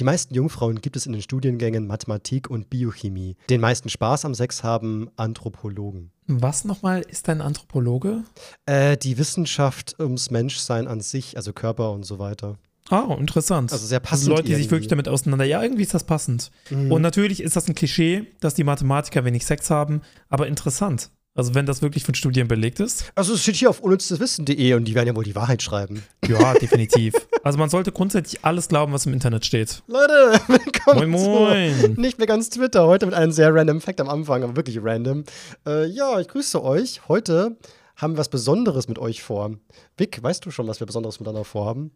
Die meisten Jungfrauen gibt es in den Studiengängen Mathematik und Biochemie. Den meisten Spaß am Sex haben Anthropologen. Was nochmal ist ein Anthropologe? Äh, die Wissenschaft ums Menschsein an sich, also Körper und so weiter. Ah, interessant. Also sehr passend. Also Leute, die sich irgendwie. wirklich damit auseinander. Ja, irgendwie ist das passend. Mhm. Und natürlich ist das ein Klischee, dass die Mathematiker wenig Sex haben, aber interessant. Also wenn das wirklich von Studien belegt ist. Also es steht hier auf unnützeswissen.de und die werden ja wohl die Wahrheit schreiben. Ja, definitiv. Also man sollte grundsätzlich alles glauben, was im Internet steht. Leute, willkommen Moin, moin. zu nicht mehr ganz Twitter. Heute mit einem sehr random Fact am Anfang, aber wirklich random. Äh, ja, ich grüße euch. Heute haben wir was Besonderes mit euch vor. Vic, weißt du schon, was wir Besonderes miteinander vorhaben?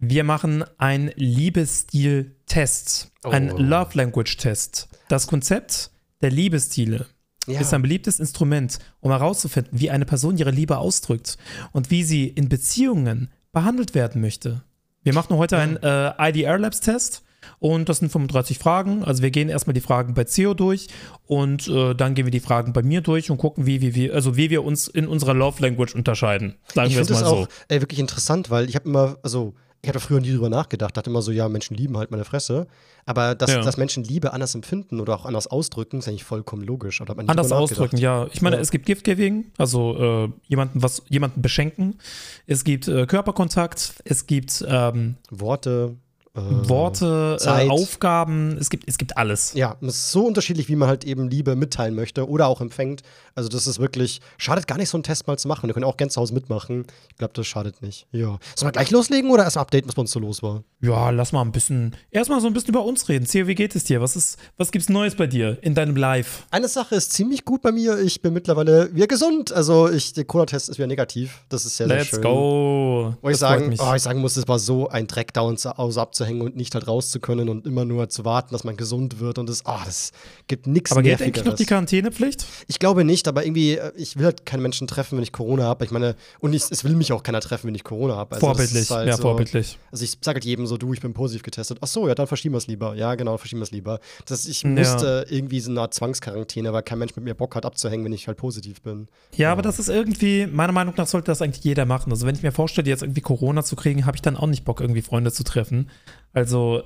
Wir machen einen Liebesstil-Test. Ein Oh. Love Language-Test. Das Konzept der Liebesstile Ja. ist ein beliebtes Instrument, um herauszufinden, wie eine Person ihre Liebe ausdrückt und wie sie in Beziehungen behandelt werden möchte. Wir machen heute einen äh, IDR Labs Test und das sind 35 Fragen. Also wir gehen erstmal die Fragen bei CEO durch und äh, dann gehen wir die Fragen bei mir durch und gucken, wie, wie, wie, also wie wir uns in unserer Love Language unterscheiden. Sagen ich wir es mal das so. auch äh, wirklich interessant, weil ich habe immer, also ich habe früher nie drüber nachgedacht, dachte immer so, ja, Menschen lieben halt meine Fresse. Aber dass, Ja. dass Menschen Liebe anders empfinden oder auch anders ausdrücken, ist eigentlich vollkommen logisch. Oder Anders ausdrücken, ja. Ich meine, Ja. es gibt Gift-Giving, also äh, jemanden was, jemanden beschenken. Es gibt äh, Körperkontakt, es gibt ähm, Worte. Äh, Worte, äh. Aufgaben, es gibt, es gibt alles. Ja, es ist so unterschiedlich, wie man halt eben Liebe mitteilen möchte oder auch empfängt. Also, das ist wirklich, schadet gar nicht, so einen Test mal zu machen. Wir können auch gerne zu Hause mitmachen. Ich glaube, das schadet nicht. Ja. Sollen wir gleich loslegen oder erst mal updaten, was bei uns so los war? Ja, lass mal ein bisschen, erstmal so ein bisschen über uns reden. Theo, wie geht es dir? Was ist, was gibt's Neues bei dir in deinem Live? Eine Sache ist ziemlich gut bei mir. Ich bin mittlerweile wieder gesund. Also, ich, der Corona-Test ist wieder negativ. Das ist sehr, sehr Let's schön. go. Wo ich, Das sagen, oh, ich sagen muss, es war so ein Dreck, da uns zu Hause abzuhängen und nicht halt raus zu können und immer nur zu warten, dass man gesund wird. Und das, oh, das gibt nichts Aber geht eigentlich noch die. Quarantänepflicht? Ich glaube nicht, aber irgendwie, äh, ich will halt keine Menschen treffen, wenn ich Corona habe. Ich meine, und ich, es will mich auch keiner treffen, wenn ich Corona habe. Also vorbildlich, halt ja, so, vorbildlich. Also ich sage halt jedem so, du, ich bin positiv getestet. Ach so, ja, dann verschieben wir es lieber. Ja, genau, verschieben wir es lieber. Das, ich Ja. musste irgendwie so eine Art Zwangsquarantäne, weil kein Mensch mit mir Bock hat abzuhängen, wenn ich halt positiv bin. Ja, aber das ist irgendwie, meiner Meinung nach sollte das eigentlich jeder machen. Also wenn ich mir vorstelle, jetzt irgendwie Corona zu kriegen, habe ich dann auch nicht Bock, irgendwie Freunde zu treffen. Also,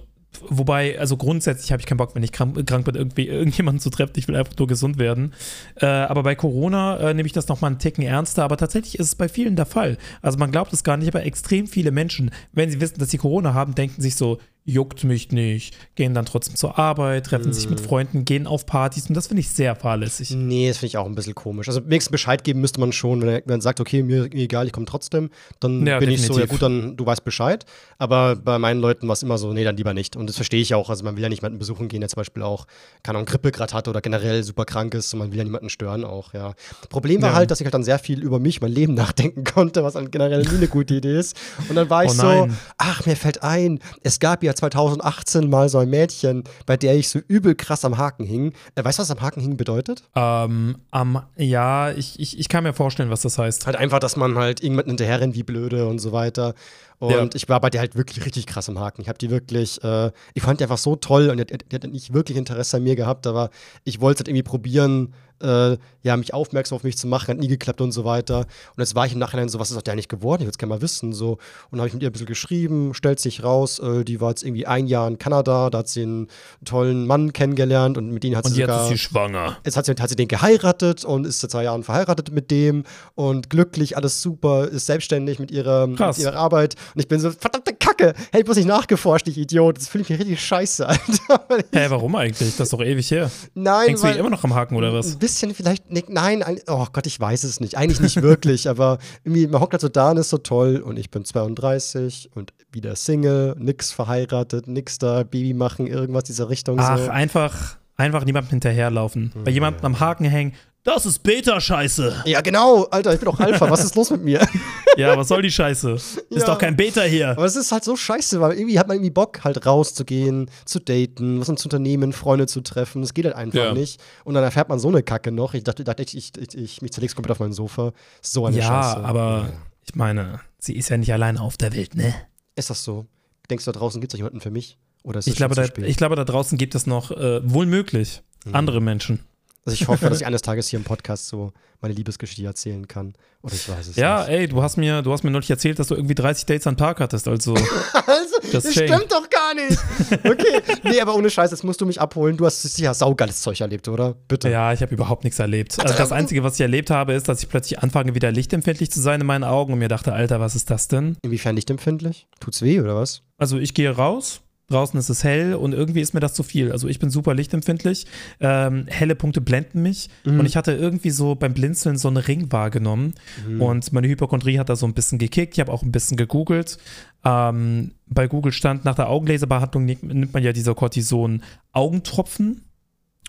wobei, also grundsätzlich habe ich keinen Bock, wenn ich krank, krank bin, irgendwie irgendjemanden zu treffen. Ich will einfach nur gesund werden. Äh, aber bei Corona äh, nehme ich das nochmal einen Ticken ernster. Aber tatsächlich ist es bei vielen der Fall. Also man glaubt es gar nicht, aber extrem viele Menschen, wenn sie wissen, dass sie Corona haben, denken sich so, juckt mich nicht, gehen dann trotzdem zur Arbeit, treffen sich Mhm. mit Freunden, gehen auf Partys und das finde ich sehr fahrlässig. Nee, das finde ich auch ein bisschen komisch. Also wenigstens Bescheid geben müsste man schon, wenn er sagt, okay, mir egal, ich komme trotzdem, dann Ja, bin ich so, ja definitiv. gut, dann du weißt Bescheid. Aber bei meinen Leuten war es immer so, nee, dann lieber nicht. Und das verstehe ich auch. Also man will ja nicht jemanden besuchen gehen, der zum Beispiel auch, keine Ahnung, Grippe gerade hat oder generell super krank ist und man will ja niemanden stören auch, ja. Problem war Ja. halt, dass ich halt dann sehr viel über mich, mein Leben nachdenken konnte, was dann generell nie eine gute Idee ist. Und dann war ich Oh so, ach, mir fällt ein, es gab ja 2018 mal so ein Mädchen, bei der ich so übel krass am Haken hing. Äh, weißt du, was am Haken hing bedeutet? Ähm, am, ja, ich, ich, ich kann mir vorstellen, was das heißt. Halt einfach, dass man halt irgendwann hinterher rennt wie blöde und so weiter. Und Ja. ich war bei der halt wirklich richtig krass im Haken. Ich habe die wirklich, äh, ich fand die einfach so toll und die, hat- die hat nicht wirklich Interesse an mir gehabt, aber ich wollte es halt irgendwie probieren, äh, ja, mich aufmerksam auf mich zu machen, hat nie geklappt und so weiter. Und jetzt war ich im Nachhinein so, was ist aus der eigentlich geworden? Ich würde es gerne mal wissen. So. Und dann habe ich mit ihr ein bisschen geschrieben, stellt sich raus, äh, die war jetzt irgendwie ein Jahr in Kanada, da hat sie einen tollen Mann kennengelernt und mit denen hat sie Und jetzt sogar ist sie schwanger. Jetzt hat sie, hat sie den geheiratet und ist seit zwei Jahren verheiratet mit dem und glücklich, alles super, ist selbstständig mit ihrer, mit ihrer Arbeit. Und ich bin so, verdammte Kacke, hey, bloß nicht nachgeforscht, ich Idiot. Das fühle ich mich richtig scheiße, Alter. Ich- Hä, warum eigentlich? Das ist doch ewig her. Nein, Hängst du hier immer noch am Haken oder was? ein bisschen vielleicht, ne, nein, ein- oh Gott, ich weiß es nicht. Eigentlich nicht wirklich, aber irgendwie, man hockt halt so da und ist so toll und ich bin 32 und wieder Single, nix verheiratet, nix da, Baby machen, irgendwas dieser Richtung Ach, so. einfach, einfach niemandem hinterherlaufen. Bei jemandem am Haken hängen. Das ist Beta-Scheiße. Ja, genau, Alter, ich bin doch Alpha, was ist los mit mir? Ja, was soll die Scheiße? Ist Ja. doch kein Beta hier. Aber es ist halt so scheiße, weil irgendwie hat man irgendwie Bock, halt rauszugehen, zu daten, was zu unternehmen, Freunde zu treffen. Das geht halt einfach Ja. nicht. Und dann erfährt man so eine Kacke noch. Ich dachte, ich, ich, ich, ich mich zerleg's komplett auf mein Sofa. So eine Ja, Scheiße. aber ich meine, sie ist ja nicht allein auf der Welt, ne? Ist das so? Denkst du, da draußen gibt es jemanden für mich? Oder ist Ich glaube, da, ich glaube, da draußen gibt es noch, äh, wohl möglich, Mhm. andere Menschen. Also ich hoffe, dass ich eines Tages hier im Podcast so meine Liebesgeschichte erzählen kann. Oder ich weiß es Ja, nicht. ey, du hast mir, du hast mir neulich erzählt, dass du irgendwie 30 Dates am Tag hattest. Also, Also, Das das stimmt doch gar nicht. Okay. Nee, aber ohne Scheiß, jetzt musst du mich abholen. Du hast sicher saugeiles Zeug erlebt, oder? Bitte. ja, ich habe überhaupt nichts erlebt. Also das Einzige, was ich erlebt habe, ist, dass ich plötzlich anfange, wieder lichtempfindlich zu sein in meinen Augen und mir dachte, Alter, was ist das denn? Inwiefern nicht empfindlich? Tut's weh, oder was? Also ich gehe raus, draußen ist es hell und irgendwie ist mir das zu viel. Also ich bin super lichtempfindlich, ähm, helle Punkte blenden mich Mhm. und ich hatte irgendwie so beim Blinzeln so einen Ring wahrgenommen Mhm. und meine Hypochondrie hat da so ein bisschen gekickt. Ich habe auch ein bisschen gegoogelt. Ähm, bei Google stand, nach der Augenlaserbehandlung nimmt man ja diese Cortison-Augentropfen.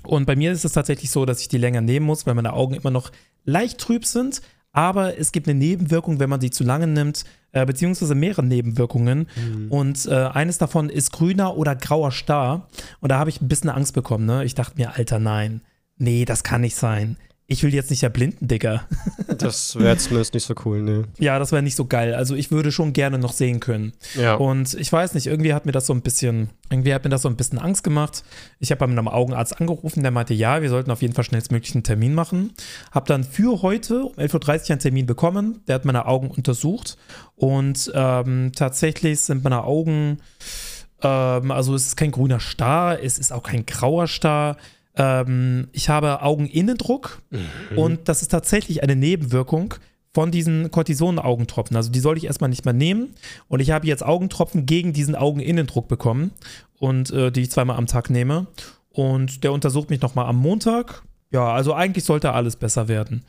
Und bei mir ist es tatsächlich so, dass ich die länger nehmen muss, weil meine Augen immer noch leicht trüb sind. Aber es gibt eine Nebenwirkung, wenn man sie zu lange nimmt, äh, beziehungsweise mehrere Nebenwirkungen. Und äh, eines davon ist grüner oder grauer Star. Und da habe ich ein bisschen Angst bekommen. Ne? Ich dachte mir, Alter, nein, nee, das kann nicht sein. Ich will jetzt nicht erblinden, Digga. Das wäre zumindest nicht so cool, ne? Ja, das wäre nicht so geil. Also ich würde schon gerne noch sehen können. Ja. Und ich weiß nicht, irgendwie hat mir das so ein bisschen, irgendwie hat mir das so ein bisschen Angst gemacht. Ich habe bei meinem Augenarzt angerufen, der meinte, ja, wir sollten auf jeden Fall schnellstmöglich einen Termin machen. Habe dann für heute um 11.30 Uhr einen Termin bekommen. Der hat meine Augen untersucht. Und ähm, tatsächlich sind meine Augen, ähm, also es ist kein grüner Star, es ist auch kein grauer Star. Ähm, ich habe Augeninnendruck und das ist tatsächlich eine Nebenwirkung von diesen Cortison-Augentropfen. Also die soll ich erstmal nicht mehr nehmen. Und ich habe jetzt Augentropfen gegen diesen Augeninnendruck bekommen und äh, die ich zweimal am Tag nehme. Und der untersucht mich nochmal am Montag. Ja, also eigentlich sollte alles besser werden.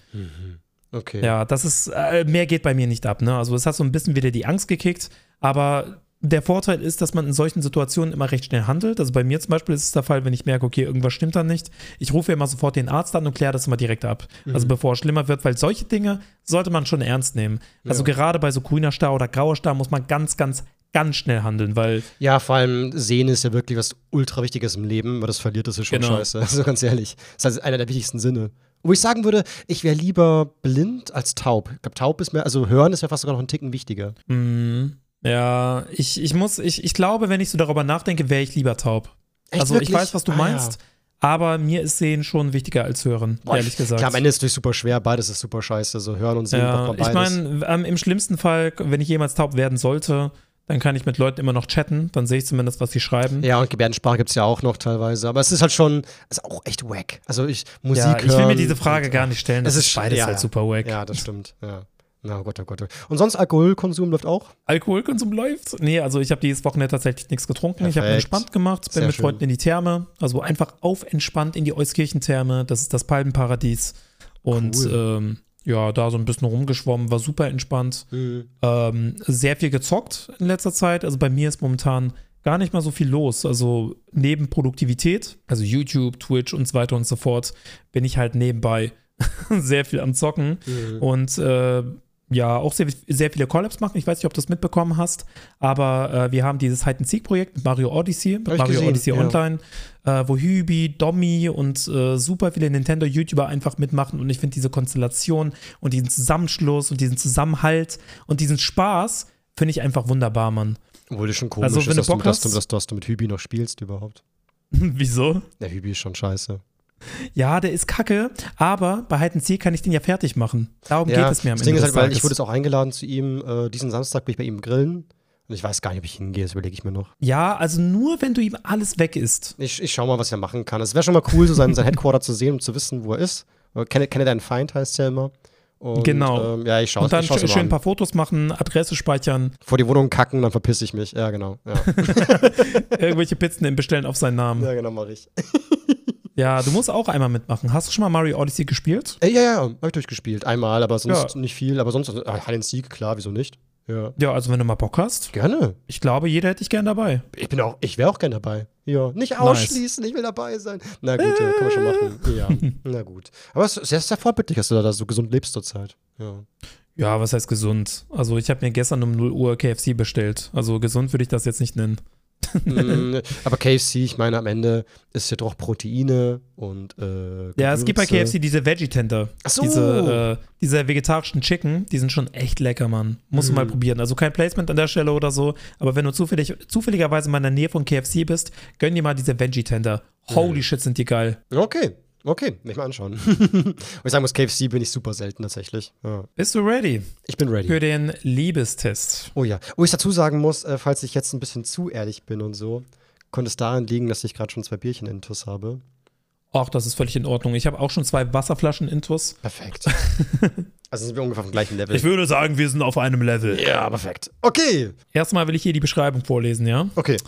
Okay. Ja, das ist, äh, mehr geht bei mir nicht ab. Ne? Also es hat so ein bisschen wieder die Angst gekickt, aber der Vorteil ist, dass man in solchen Situationen immer recht schnell handelt. Also bei mir zum Beispiel ist es der Fall, wenn ich merke, okay, irgendwas stimmt da nicht. Ich rufe immer sofort den Arzt an und kläre das immer direkt ab. Also bevor es schlimmer wird, weil solche Dinge sollte man schon ernst nehmen. Also Ja. gerade bei so grüner Star oder grauer Star muss man ganz, ganz, ganz schnell handeln, weil Ja, vor allem sehen ist ja wirklich was ultra Wichtiges im Leben, weil das verliert, das ist schon Genau. scheiße. Also ganz ehrlich. Das ist einer der wichtigsten Sinne. Wo ich sagen würde, ich wäre lieber blind als taub. Ich glaube, taub ist mir, also hören ist ja fast sogar noch einen Ticken wichtiger. mh, ja, ich, ich muss, ich, ich glaube, wenn ich so darüber nachdenke, wäre ich lieber taub. Echt, also wirklich? ich weiß, was du Ah, meinst, aber mir ist Sehen schon wichtiger als Hören, Boah, ehrlich gesagt. Klar, am Ende ist es natürlich super schwer, beides ist super scheiße. So hören und sehen ja, braucht man ich beides. meine, ähm, im schlimmsten Fall, wenn ich jemals taub werden sollte, dann kann ich mit Leuten immer noch chatten, dann sehe ich zumindest, was sie schreiben. ja, und Gebärdensprache gibt es ja auch noch teilweise. Aber es ist halt schon, ist auch echt wack. Also ich, Musik Ja, ich will mir diese Frage und- gar nicht stellen, das Es ist ist- beides ja, halt ja. super wack. Ja, das stimmt. Ja. Na Gott, oh Gott. Und sonst Alkoholkonsum läuft auch? Alkoholkonsum läuft? Nee, also ich habe dieses Wochenende tatsächlich nichts getrunken. Ich habe Perfekt. entspannt gemacht, bin Sehr mit schön. Freunden in die Therme, also einfach auf entspannt in die Euskirchentherme. Das ist das Palmenparadies. Und ähm, ja, da so ein bisschen rumgeschwommen, war super entspannt. Ähm, sehr viel gezockt in letzter Zeit. Also bei mir ist momentan gar nicht mal so viel los. Also neben Produktivität, also YouTube, Twitch und so weiter und so fort, bin ich halt nebenbei sehr viel am Zocken. Und äh, ja, auch sehr, sehr viele Collabs machen. Ich weiß nicht, ob du das mitbekommen hast, aber äh, wir haben dieses Hide-and-Seek-Projekt mit Mario Odyssey, mit Mario gesehen, Odyssey ja. Online, äh, wo Hübi, Dommy und äh, super viele Nintendo-YouTuber einfach mitmachen. Und ich finde diese Konstellation und diesen Zusammenschluss und diesen Zusammenhalt und diesen Spaß finde ich einfach wunderbar, Mann. Obwohl das schon komisch Also, wenn ist, du dass, du, dass, du, dass du mit Hübi noch spielst überhaupt. Wieso? Der Hübi ist schon scheiße. Ja, der ist kacke, aber bei Hide and kann ich den ja fertig machen. Darum geht es mir am das Ende Ding ist halt, weil ich wurde jetzt auch eingeladen zu ihm. Äh, diesen Samstag bin ich bei ihm grillen. Und ich weiß gar nicht, ob ich hingehe, das überlege ich mir noch. ja, also nur wenn du ihm alles weg isst. Ich, ich schau mal, was er machen kann. Es wäre schon mal cool, so sein, sein Headquarter zu sehen und zu wissen, wo er ist. Kenne, kenne deinen Feind, heißt es ja immer. Und, Genau. Ähm, ja, ich schaue Und dann schau's schön ein paar Fotos machen, Adresse speichern, Vor die Wohnung kacken, dann verpiss ich mich. Ja, genau. Ja, irgendwelche Pizzen Bestellen auf seinen Namen. ja genau, mach ich. Ja, du musst auch einmal mitmachen. Hast du schon mal Mario Odyssey gespielt? Ey, ja, ja, hab ich durchgespielt. Einmal, aber sonst Ja. nicht viel. Aber sonst, äh, Hide Seek, klar, wieso nicht? Ja. Ja, also wenn du mal Bock hast. Gerne. Ich glaube, jeder hätte dich gern dabei. Ich bin auch, ich wäre auch gern dabei. Ja, nicht ausschließen, ich will dabei sein. Na gut, ja, kann man schon machen. Ja, na gut. Aber es ist sehr, sehr vorbildlich, dass du da so gesund lebst zurzeit. Ja. Ja, was heißt gesund? Also ich habe mir gestern um 0 Uhr KFC bestellt. Also gesund würde ich das jetzt nicht nennen. Mm, aber KFC, ich meine, am Ende ist ja doch Proteine und äh, Ja, es gibt bei. KFC diese Veggie-Tender. So. Diese, äh, diese vegetarischen Chicken, die sind schon echt lecker, Mann. Musst du Mhm. mal probieren. Also kein Placement an der Stelle oder so, aber wenn du zufällig, zufälligerweise mal in der Nähe von KFC bist, gönn dir mal diese Veggie-Tender. Mhm. Holy shit, sind die geil. Okay. Okay, mich mal anschauen. Und ich sagen muss, KFC bin ich super selten tatsächlich. Ja. Bist du ready Ich bin ready. für den Liebestest? Oh ja. Wo ich dazu sagen muss, äh, falls ich jetzt ein bisschen zu ehrlich bin und so, konnte es daran liegen, dass ich gerade schon zwei Bierchen intus habe. Ach, das ist völlig in Ordnung. Ich habe auch schon zwei Wasserflaschen intus. Perfekt. also sind wir ungefähr auf dem gleichen Level. Ich würde sagen, wir sind auf einem Level. ja, perfekt. Okay. Erstmal will ich hier die Beschreibung vorlesen, ja? Okay.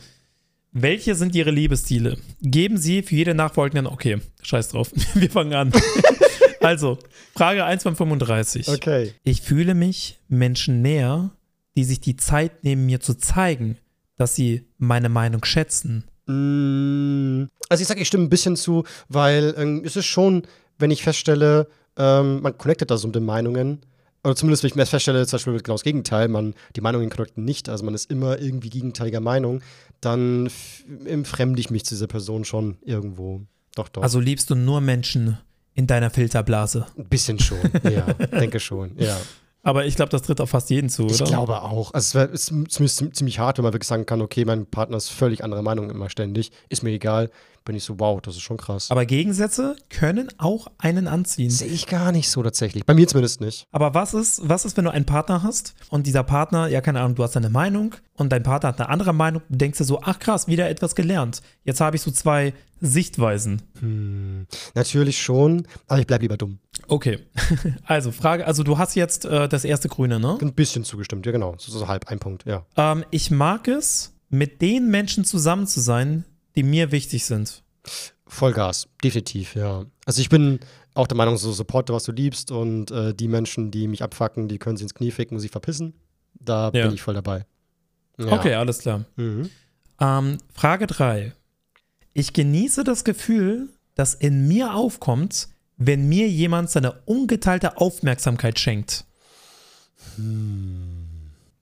Welche sind Ihre Liebesziele? Geben Sie für jede nachfolgenden. Okay, scheiß drauf. Wir fangen an. also, Frage 1 von 35. Okay. Ich fühle mich Menschen näher, die sich die Zeit nehmen, mir zu zeigen, dass sie meine Meinung schätzen. Mm, Also ich sage, ich stimme ein bisschen zu, weil ähm, es ist schon, wenn ich feststelle, ähm, man connectet da so mit den Meinungen, oder zumindest wenn ich mir feststelle, zum Beispiel genau das Gegenteil, man, die Meinungen connecten nicht, also man ist immer irgendwie gegenteiliger Meinung, dann entfremde ich mich zu dieser Person schon irgendwo. Doch, doch. Also liebst du nur Menschen in deiner Filterblase. ein bisschen schon, ja, denke schon, ja. Aber ich glaube, das tritt auf fast jeden zu, oder? Ich glaube auch. Also es wär- es ist zumindest ziemlich hart, wenn man wirklich sagen kann, okay, mein Partner ist völlig anderer Meinung immer ständig, ist mir egal, bin ich so, wow, das ist schon krass. Aber Gegensätze können auch einen anziehen. Sehe ich gar nicht so tatsächlich. Bei mir zumindest nicht. Aber was ist, was ist, wenn du einen Partner hast und dieser Partner, ja, keine Ahnung, du hast eine Meinung und dein Partner hat eine andere Meinung, du denkst dir so, ach krass, wieder etwas gelernt. Jetzt habe ich so zwei Sichtweisen. Hm, natürlich schon, aber ich bleibe lieber dumm. Okay. Also, Frage, also du hast jetzt äh, das erste Grüne, ne? Ein bisschen zugestimmt, ja genau. So, so halb, ein Punkt, ja. Ähm, ich mag es, mit den Menschen zusammen zu sein, die mir wichtig sind. Vollgas, definitiv, ja. Also ich bin auch der Meinung, so supporte, was du liebst und äh, die Menschen, die mich abfacken, die können sich ins Knie ficken und sich verpissen. Da Ja. bin ich voll dabei. Ja. Okay, alles klar. Mhm. Ähm, Frage 3. Ich genieße das Gefühl, das in mir aufkommt, wenn mir jemand seine ungeteilte Aufmerksamkeit schenkt.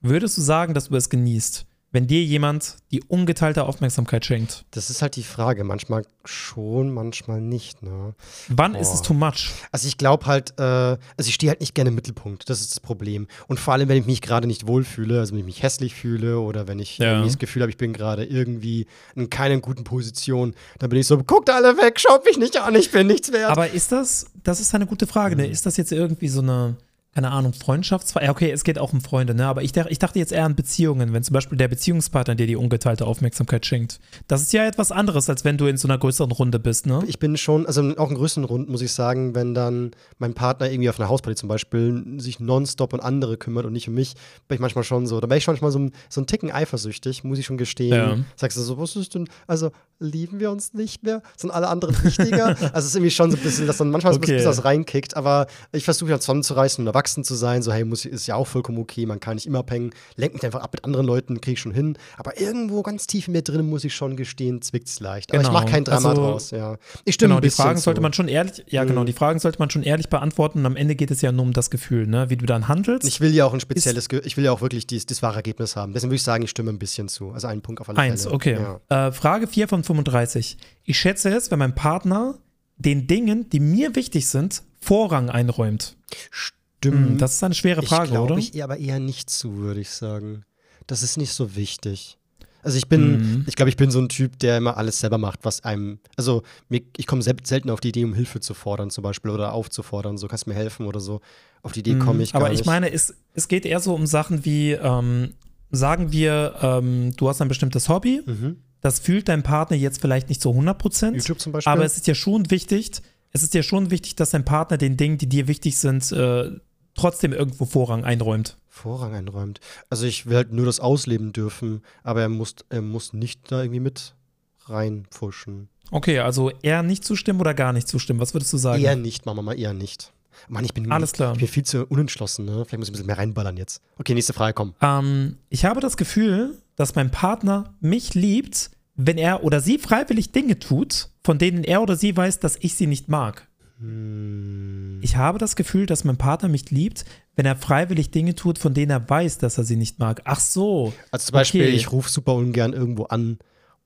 Würdest du sagen, dass du es genießt, wenn dir jemand die ungeteilte Aufmerksamkeit schenkt? Das ist halt die Frage. Manchmal schon, manchmal nicht, ne? Wann ist Boah. es too much? Also ich glaube halt, äh, also ich stehe halt nicht gerne im Mittelpunkt. Das ist das Problem. Und vor allem, wenn ich mich gerade nicht wohlfühle, also wenn ich mich hässlich fühle oder wenn ich Ja. das Gefühl habe, ich bin gerade irgendwie in keiner guten Position, dann bin ich so, guckt alle weg, schaut mich nicht an, ich bin nichts wert. Aber ist das, das ist eine gute Frage, ne? Ist das jetzt irgendwie so eine, keine Ahnung, Freundschaftsfrage? Ja, okay, es geht auch um Freunde, ne? Aber ich, dach- ich dachte jetzt eher an Beziehungen, wenn zum Beispiel der Beziehungspartner dir die ungeteilte Aufmerksamkeit schenkt. Das ist ja etwas anderes, als wenn du in so einer größeren Runde bist, ne? ich bin schon, also auch in größeren Runden muss ich sagen, wenn dann mein Partner irgendwie auf einer Hausparty zum Beispiel sich nonstop um andere kümmert und nicht um mich, bin ich manchmal schon so, da bin ich schon manchmal so, ein- so ein Ticken eifersüchtig, muss ich schon gestehen. Ja. Sagst du so, was ist denn, also lieben wir uns nicht mehr? Sind alle anderen wichtiger? also es ist irgendwie schon so ein bisschen, dass dann manchmal so ein Okay. bisschen was reinkickt, aber ich versuche ja zusammenzureißen und erwachsen zu sein, so hey, muss, ist ja auch vollkommen okay, man kann nicht immer abhängen, lenk mich einfach ab mit anderen Leuten, kriege ich schon hin, aber irgendwo ganz tief in mir drin muss ich schon gestehen, zwickt's leicht. Aber Genau. ich mache kein Drama Also- draus, ja. Ich stimme Genau, die Fragen zu. sollte man schon ehrlich, ja genau, Mhm. die Fragen sollte man schon ehrlich beantworten und am Ende geht es ja nur um das Gefühl, ne? Wie du dann handelst. Ich will ja auch ein spezielles, Ge ich will ja auch wirklich dies, das wahre Ergebnis haben. Deswegen würde ich sagen, ich stimme ein bisschen zu. Also einen Punkt auf alle Eins, Fälle. okay. Ja. Äh, Frage 4 von 35. Ich schätze es, wenn mein Partner den Dingen, die mir wichtig sind, Vorrang einräumt. Stimmt. Hm, das ist eine schwere Frage, ich glaube oder? ich aber eher nicht zu, würde ich sagen. Das ist nicht so wichtig. Also ich bin, Mhm. ich glaube, ich bin so ein Typ, der immer alles selber macht, was einem, also ich komme sel selten auf die Idee, um Hilfe zu fordern zum Beispiel oder aufzufordern, so kannst du mir helfen oder so. Auf die Idee komme ich gar Mhm. Aber nicht. ich meine, es, es geht eher so um Sachen wie, ähm, sagen wir, ähm, du hast ein bestimmtes Hobby, Mhm. das fühlt dein Partner jetzt vielleicht nicht zu 100 Prozent, YouTube zum Beispiel. aber es ist ja schon wichtig, es ist ja schon wichtig, dass dein Partner den Dingen, die dir wichtig sind, äh, trotzdem irgendwo Vorrang einräumt. Vorrang einräumt. Also ich will halt nur das ausleben dürfen, aber er muss, er muss nicht da irgendwie mit reinpfuschen. Okay, also eher nicht zustimmen oder gar nicht zustimmen. Was würdest du sagen? Eher nicht, Mama, mal eher nicht. Mann, ich bin, Alles klar. ich bin viel zu unentschlossen, ne? Vielleicht muss ich ein bisschen mehr reinballern jetzt. Okay, nächste Frage, komm. Ähm, ich habe das Gefühl, dass mein Partner mich liebt, wenn er oder sie freiwillig Dinge tut, von denen er oder sie weiß, dass ich sie nicht mag. Hm, Ich habe das Gefühl, dass mein Partner mich liebt, wenn er freiwillig Dinge tut, von denen er weiß, dass er sie nicht mag. Ach so. Also zum Beispiel, Okay. ich rufe super ungern irgendwo an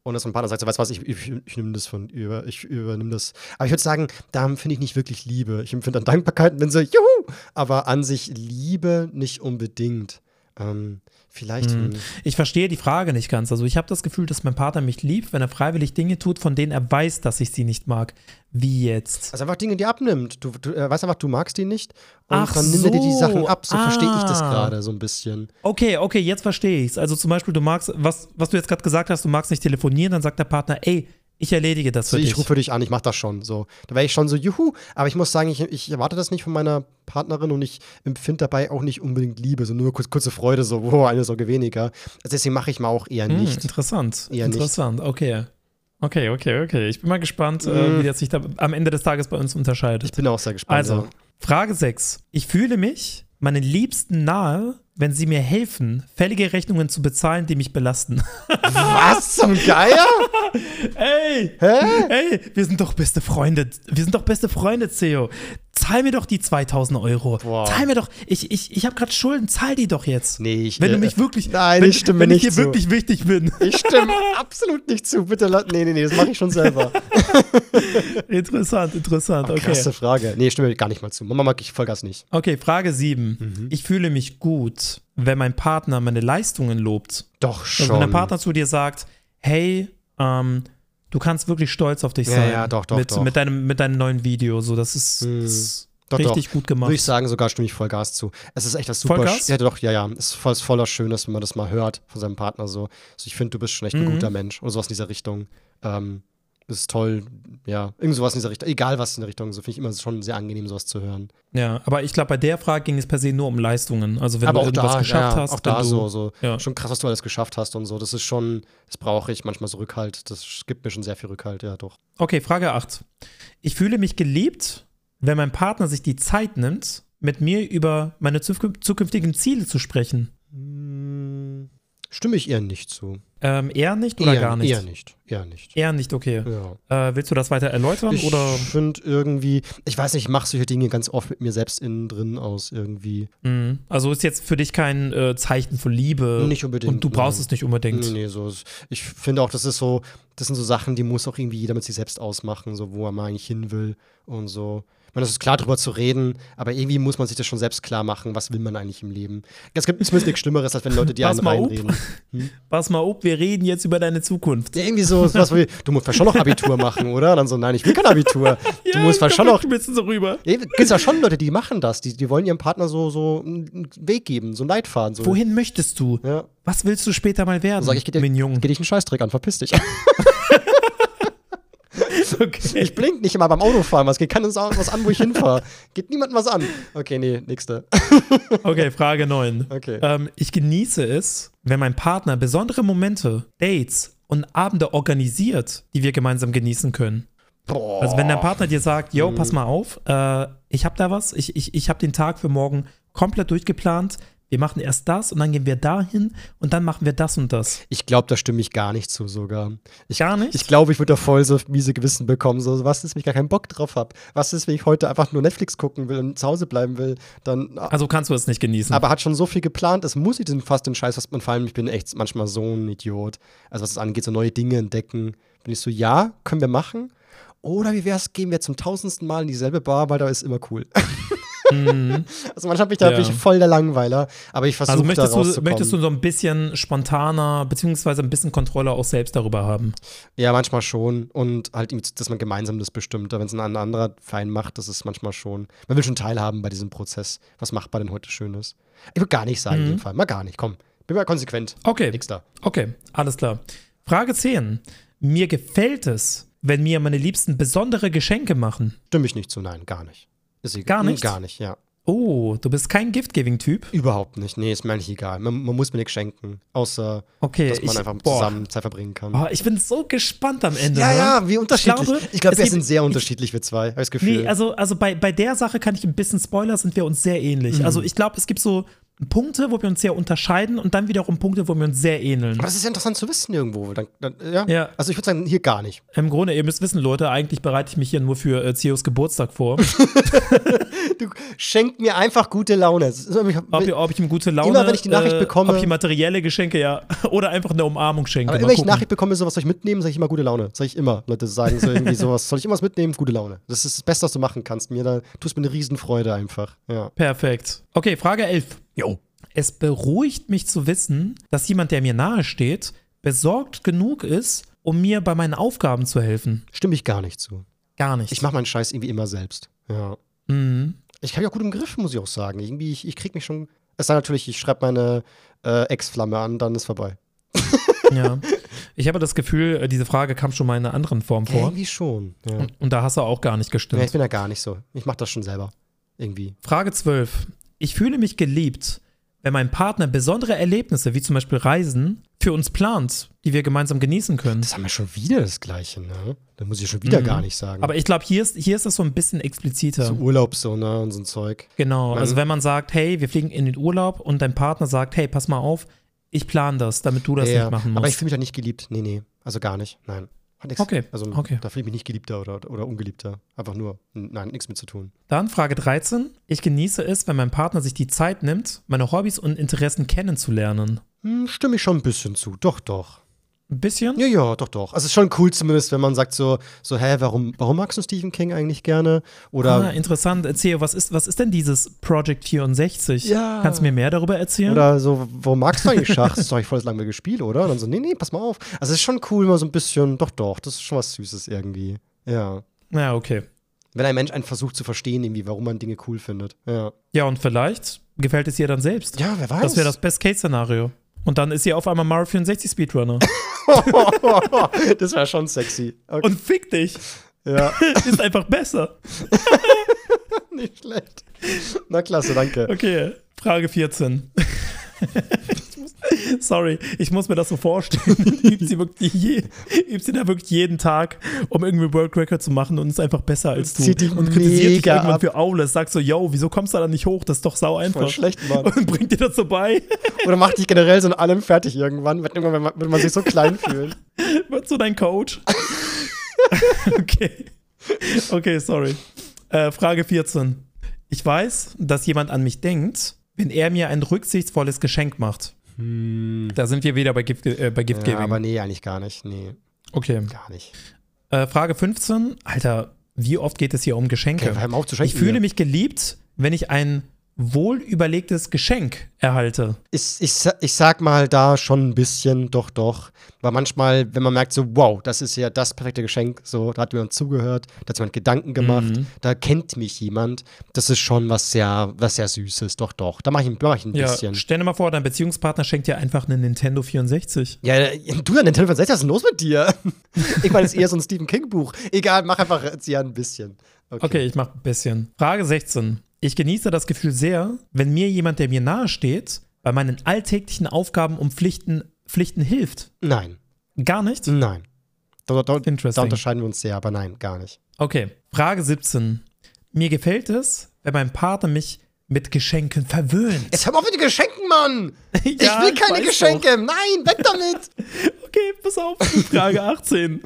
und dass mein Partner sagt, so, weißt du was, ich, ich, ich nehme das von über, ich übernehme das. Aber ich würde sagen, da empfinde ich nicht wirklich Liebe. Ich empfinde dann Dankbarkeit und bin so, juhu! Aber an sich Liebe nicht unbedingt. Ähm, vielleicht. Hm. Ich verstehe die Frage nicht ganz. Also ich habe das Gefühl, dass mein Partner mich liebt, wenn er freiwillig Dinge tut, von denen er weiß, dass ich sie nicht mag. Wie jetzt? Also einfach Dinge, die er abnimmt. Du, du äh, weißt einfach, du magst die nicht. Und Ach dann nimmt er dir die so. Sachen ab. So verstehe ich das Ah. gerade so ein bisschen. Okay, okay, jetzt verstehe ich's. Also zum Beispiel, du magst, was, was du jetzt gerade gesagt hast, du magst nicht telefonieren, dann sagt der Partner, ey, ich erledige das für So, ich dich. rufe dich an, ich mach das schon. So. Da wäre ich schon so, juhu. Aber ich muss sagen, ich, ich erwarte das nicht von meiner Partnerin und ich empfinde dabei auch nicht unbedingt Liebe, so nur kurz, kurze Freude, so, wow, eine Sorge weniger. Also deswegen mache ich mal auch eher Hm, nicht. interessant. Eher nicht. interessant, okay. Okay, okay, okay. Ich bin mal gespannt, Mhm. wie das sich da am Ende des Tages bei uns unterscheidet. Ich bin auch sehr gespannt. Also. Frage 6. Ich fühle mich meinen Liebsten nahe, wenn sie mir helfen, fällige Rechnungen zu bezahlen, die mich belasten. Was zum Geier? Ey! Hä? Ey, wir sind doch beste Freunde. Wir sind doch beste Freunde, Theo. Zahl mir doch die 2000 Euro. Boah. Zahl mir doch. Ich, ich, ich habe gerade Schulden. Zahl die doch jetzt. Nee, ich. Wenn du äh, mich wirklich. Nein, wenn, ich stimme wenn nicht ich dir zu. wirklich wichtig bin. Ich stimme absolut nicht zu. Bitte, nee, nee, nee, das mache ich schon selber. interessant, interessant. Okay. Krasse Frage. Nee, ich stimme gar nicht mal zu. Mama mag ich Vollgas nicht. Okay, Frage 7. Mhm. Ich fühle mich gut, wenn mein Partner meine Leistungen lobt. Doch schon. Also wenn der Partner zu dir sagt, hey, ähm, du kannst wirklich stolz auf dich Ja, sein. ja, doch, doch, mit, doch. Mit, deinem, mit deinem neuen Video. So, das ist, Hm. das ist Doch, richtig doch. gut gemacht. Würde ich sagen, sogar stimme ich voll Gas zu. Es ist echt was super. Vollgas? Ja, doch, ja, ja. Es ist voll, voller Schönes, wenn man das mal hört von seinem Partner so. Also ich finde, du bist schon echt ein Mhm. guter Mensch oder sowas in dieser Richtung. Ähm, ist toll, ja. Irgend sowas in dieser Richtung. Egal was in der Richtung. So finde ich immer schon sehr angenehm, sowas zu hören. Ja, aber ich glaube, bei der Frage ging es per se nur um Leistungen. Also wenn Aber du auch irgendwas da, geschafft ja, hast, auch da du, so, so ja. schon krass, was du alles geschafft hast und so. Das ist schon, das brauche ich manchmal so Rückhalt. Das gibt mir schon sehr viel Rückhalt, ja, doch. Okay, Frage 8. Ich fühle mich geliebt, wenn mein Partner sich die Zeit nimmt, mit mir über meine zukün- zukünftigen Ziele zu sprechen. Hm, stimme ich eher nicht zu. Ähm, eher nicht oder eher, gar nicht? Eher nicht, eher nicht. Eher nicht, okay. Ja. Äh, willst du das weiter erläutern Ich finde irgendwie, ich weiß nicht, ich mache solche Dinge ganz oft mit mir selbst innen drin aus irgendwie. Mhm. Also ist jetzt für dich kein äh, Zeichen von Liebe. Nicht unbedingt, Und du brauchst nein. es nicht unbedingt. Nee, nee, so. ist- Ich finde auch, das ist so, das sind so Sachen, die muss auch irgendwie jeder mit sich selbst ausmachen, so wo er mal eigentlich hin will und so. Ich meine, es ist klar, drüber zu reden, aber irgendwie muss man sich das schon selbst klar machen, was will man eigentlich im Leben. Es gibt zumindest nichts Schlimmeres, als wenn Leute dir Pass einen reinreden. Pass mal auf, wir reden jetzt über deine Zukunft. Ja, irgendwie so, was wie, du musst schon noch Abitur machen, oder? Dann so, nein, ich will kein Abitur. du musst ja schon noch. ein bisschen so rüber. Ja, gibt ja schon Leute, die machen das. Die, die wollen ihrem Partner so, so einen Weg geben, so einen Leitfaden. So. Wohin möchtest du? Ja. Was willst du später mal werden? Sag ich, geh dir, geh dich einen Scheißdreck an, verpiss dich. Okay. Ich blink nicht immer beim Autofahren, was geht keinen was an, wo ich hinfahre. Geht niemandem was an. Okay, nee, nächste. okay, Frage 9. Okay. Ähm, ich genieße es, wenn mein Partner besondere Momente, Dates und Abende organisiert, die wir gemeinsam genießen können. Boah. Also wenn dein Partner dir sagt, yo, Mhm. pass mal auf, äh, ich habe da was, ich, ich, ich habe den Tag für morgen komplett durchgeplant, wir machen erst das und dann gehen wir dahin und dann machen wir das und das. Ich glaube, da stimme ich gar nicht zu sogar. Ich, Gar nicht? Ich glaube, ich würde da voll so miese Gewissen bekommen. So, was ist, wenn ich gar keinen Bock drauf habe? Was ist, wenn ich heute einfach nur Netflix gucken will und zu Hause bleiben will? Dann. also kannst du es nicht genießen. aber hat schon so viel geplant, es muss ich den fast den Scheiß, was man vor allem, ich bin echt manchmal so ein Idiot. Also was es angeht, so neue Dinge entdecken. Bin ich so, ja, können wir machen. Oder wie wär's, gehen wir zum tausendsten Mal in dieselbe Bar, weil da ist immer cool. Mhm. Also manchmal bin ich da Ja. bin ich voll der Langweiler, aber ich versuche Also da möchtest du, rauszukommen. möchtest du so ein bisschen spontaner, beziehungsweise ein bisschen Kontrolle auch selbst darüber haben? Ja, manchmal schon. Und halt, dass man gemeinsam das bestimmt. Wenn es ein anderer Verein macht, das ist manchmal schon. Man will schon teilhaben bei diesem Prozess. Was macht man denn heute Schönes? Ich würde gar nicht sagen in Mhm. dem Fall. Mal gar nicht. Komm. Bin mal konsequent. Okay. Nix da. Okay, alles klar. Frage 10. Mir gefällt es, wenn mir meine Liebsten besondere Geschenke machen. Stimme ich nicht zu, nein, gar nicht. Ist egal. Gar nicht? Gar nicht, ja. Oh, du bist kein Gift-Giving-Typ? Überhaupt nicht. Nee, ist mir eigentlich egal. Man, man muss mir nichts schenken. Außer, Okay, dass man ich, einfach boah. zusammen Zeit verbringen kann. Oh, ich bin so gespannt am Ende. ja, ja, wie unterschiedlich. glaube, Ich glaube, es wir gibt- sind sehr ich- unterschiedlich, wir zwei. Habe ich das Gefühl. Nee, also, also bei, bei der Sache kann ich ein bisschen Spoiler, sind wir uns sehr ähnlich. Mhm. Also ich glaube, es gibt so Punkte, wo wir uns sehr unterscheiden und dann wiederum Punkte, wo wir uns sehr ähneln. aber das ist ja interessant zu wissen irgendwo. Dann, dann, ja. Ja. Also ich würde sagen, hier gar nicht. Im Grunde, ihr müsst wissen, Leute, eigentlich bereite ich mich hier nur für äh, Theos Geburtstag vor. Du schenk mir einfach gute Laune. Ob, ihr- ob ich ihm gute Laune Immer wenn ich die Nachricht äh, bekomme- Ob ich materielle Geschenke, ja. Oder einfach eine Umarmung schenke. Aber immer wenn ich. Nachricht bekomme, so was soll ich mitnehmen, sage ich immer gute Laune. Sag ich immer. Leute sagen so irgendwie sowas, soll ich immer was mitnehmen? Gute Laune. Das ist das Beste, was du machen kannst. Mir da tust mir eine Riesenfreude einfach. Ja. Perfekt. Okay, Frage 11. Jo. Es beruhigt mich zu wissen, dass jemand, der mir nahe steht, besorgt genug ist, um mir bei meinen Aufgaben zu helfen. Stimme ich gar nicht zu. Gar nicht. Ich mache meinen Scheiß irgendwie immer selbst. Ja. Mhm. Ich habe ja auch gut im Griff, muss ich auch sagen. Irgendwie, ich, ich krieg mich schon. Es sei natürlich, ich schreibe meine äh, Ex-Flamme an, dann ist vorbei. Ja. Ich habe das Gefühl, äh, diese Frage kam schon mal in einer anderen Form vor. Irgendwie schon. Ja. Und, und da hast du auch gar nicht ja, gestimmt. ich bin ja gar nicht so. Ich mache das schon selber. Irgendwie. Frage 12. Ich fühle mich geliebt, wenn mein Partner besondere Erlebnisse, wie zum Beispiel Reisen, für uns plant, die wir gemeinsam genießen können. Das haben wir schon wieder das Gleiche, ne? Da muss ich schon wieder Mhm. gar nicht sagen. Aber ich glaube, hier ist, hier ist das so ein bisschen expliziter. so Urlaub so, ne? Und so ein Zeug. Genau, Man- also wenn man sagt, hey, wir fliegen in den Urlaub und dein Partner sagt, hey, pass mal auf, ich plane das, damit du das ja, nicht machen musst. aber ich fühle mich da nicht geliebt. Nee, nee. Also gar nicht. Nein. Hat nix. Okay, Also okay. da fühle ich mich nicht geliebter oder, oder ungeliebter. Einfach nur, nein, nichts mit zu tun. Dann Frage 13. Ich genieße es, wenn mein Partner sich die Zeit nimmt, meine Hobbys und Interessen kennenzulernen. Hm, stimme ich schon ein bisschen zu. Doch, doch. Ein bisschen? Ja, ja, doch, doch. Also es ist schon cool zumindest, wenn man sagt so, so, hä, warum, warum magst du Stephen King eigentlich gerne? Oder ah, interessant. Erzähl, was ist, was ist denn dieses Project 64? Ja. Kannst du mir mehr darüber erzählen? Oder so, warum magst du eigentlich Schach? Das ist doch voll das langweilige Spiel, oder? Und dann so, nee, nee, pass mal auf. Also es ist schon cool, mal so ein bisschen, doch, doch, das ist schon was Süßes irgendwie. Ja. ja, okay. Wenn ein Mensch einen versucht zu verstehen, irgendwie, warum man Dinge cool findet. Ja. Ja, und vielleicht gefällt es ihr dann selbst. Ja, wer weiß. Das wäre das Best-Case-Szenario. Und dann ist sie auf einmal Mario 64 Speedrunner. das wäre schon sexy. Okay. Und fick dich. ja, ist einfach besser. nicht schlecht. Na klasse, danke. Okay, Frage 14. Sorry, ich muss mir das so vorstellen. Übt sie, wirklich je, übt sie da wirklich jeden Tag, um irgendwie World Record zu machen und ist einfach besser als du. Und kritisiert dich irgendwann ab. für Aules. Sagt so, yo, wieso kommst du da nicht hoch? Das ist doch sau Voll einfach. schlecht, Mann. Und bringt dir das so bei. Oder macht dich generell so in allem fertig irgendwann. Wird irgendwann wird man sich so klein fühlen. Wird so dein Coach. okay. Okay, sorry. Äh, Frage 14. Ich weiß, dass jemand an mich denkt, wenn er mir ein rücksichtsvolles Geschenk macht. Da sind wir wieder bei Gift, äh, bei Gift Ja, aber nee, eigentlich gar nicht. Nee, okay. gar nicht. Äh, Frage 15. Alter, wie oft geht es hier um Geschenke? Okay, ich fühle mich geliebt, wenn ich ein wohl überlegtes Geschenk erhalte. Ich, ich, ich sag mal da schon ein bisschen, doch, doch. Weil manchmal, wenn man merkt, so, wow, das ist ja das perfekte Geschenk, so, da hat jemand zugehört, da hat jemand Gedanken gemacht, Mhm. da kennt mich jemand, das ist schon was sehr, was sehr Süßes, doch, doch. Da mache ich, mach ich ein Ja, bisschen. stell dir mal vor, dein Beziehungspartner schenkt dir einfach einen Nintendo 64. Ja, du, der Nintendo 64, was ist denn los mit dir? ich meine, das ist eher so ein Stephen King-Buch. Egal, mach einfach jetzt ja ein bisschen. Okay, ich mach ein bisschen. Frage 16. Ich genieße das Gefühl sehr, wenn mir jemand, der mir nahe steht, bei meinen alltäglichen Aufgaben um Pflichten, Pflichten hilft. Nein, Gar nicht? nein. Da, da, da, unterscheiden wir uns sehr, aber nein, gar nicht. Okay. Frage 17. Mir gefällt es, wenn mein Partner mich mit Geschenken verwöhnt. Jetzt hör auf mit den Geschenken, Mann! ich Ja, will ich keine weiß Geschenke! Nein, weg damit! Okay, pass auf. Frage 18.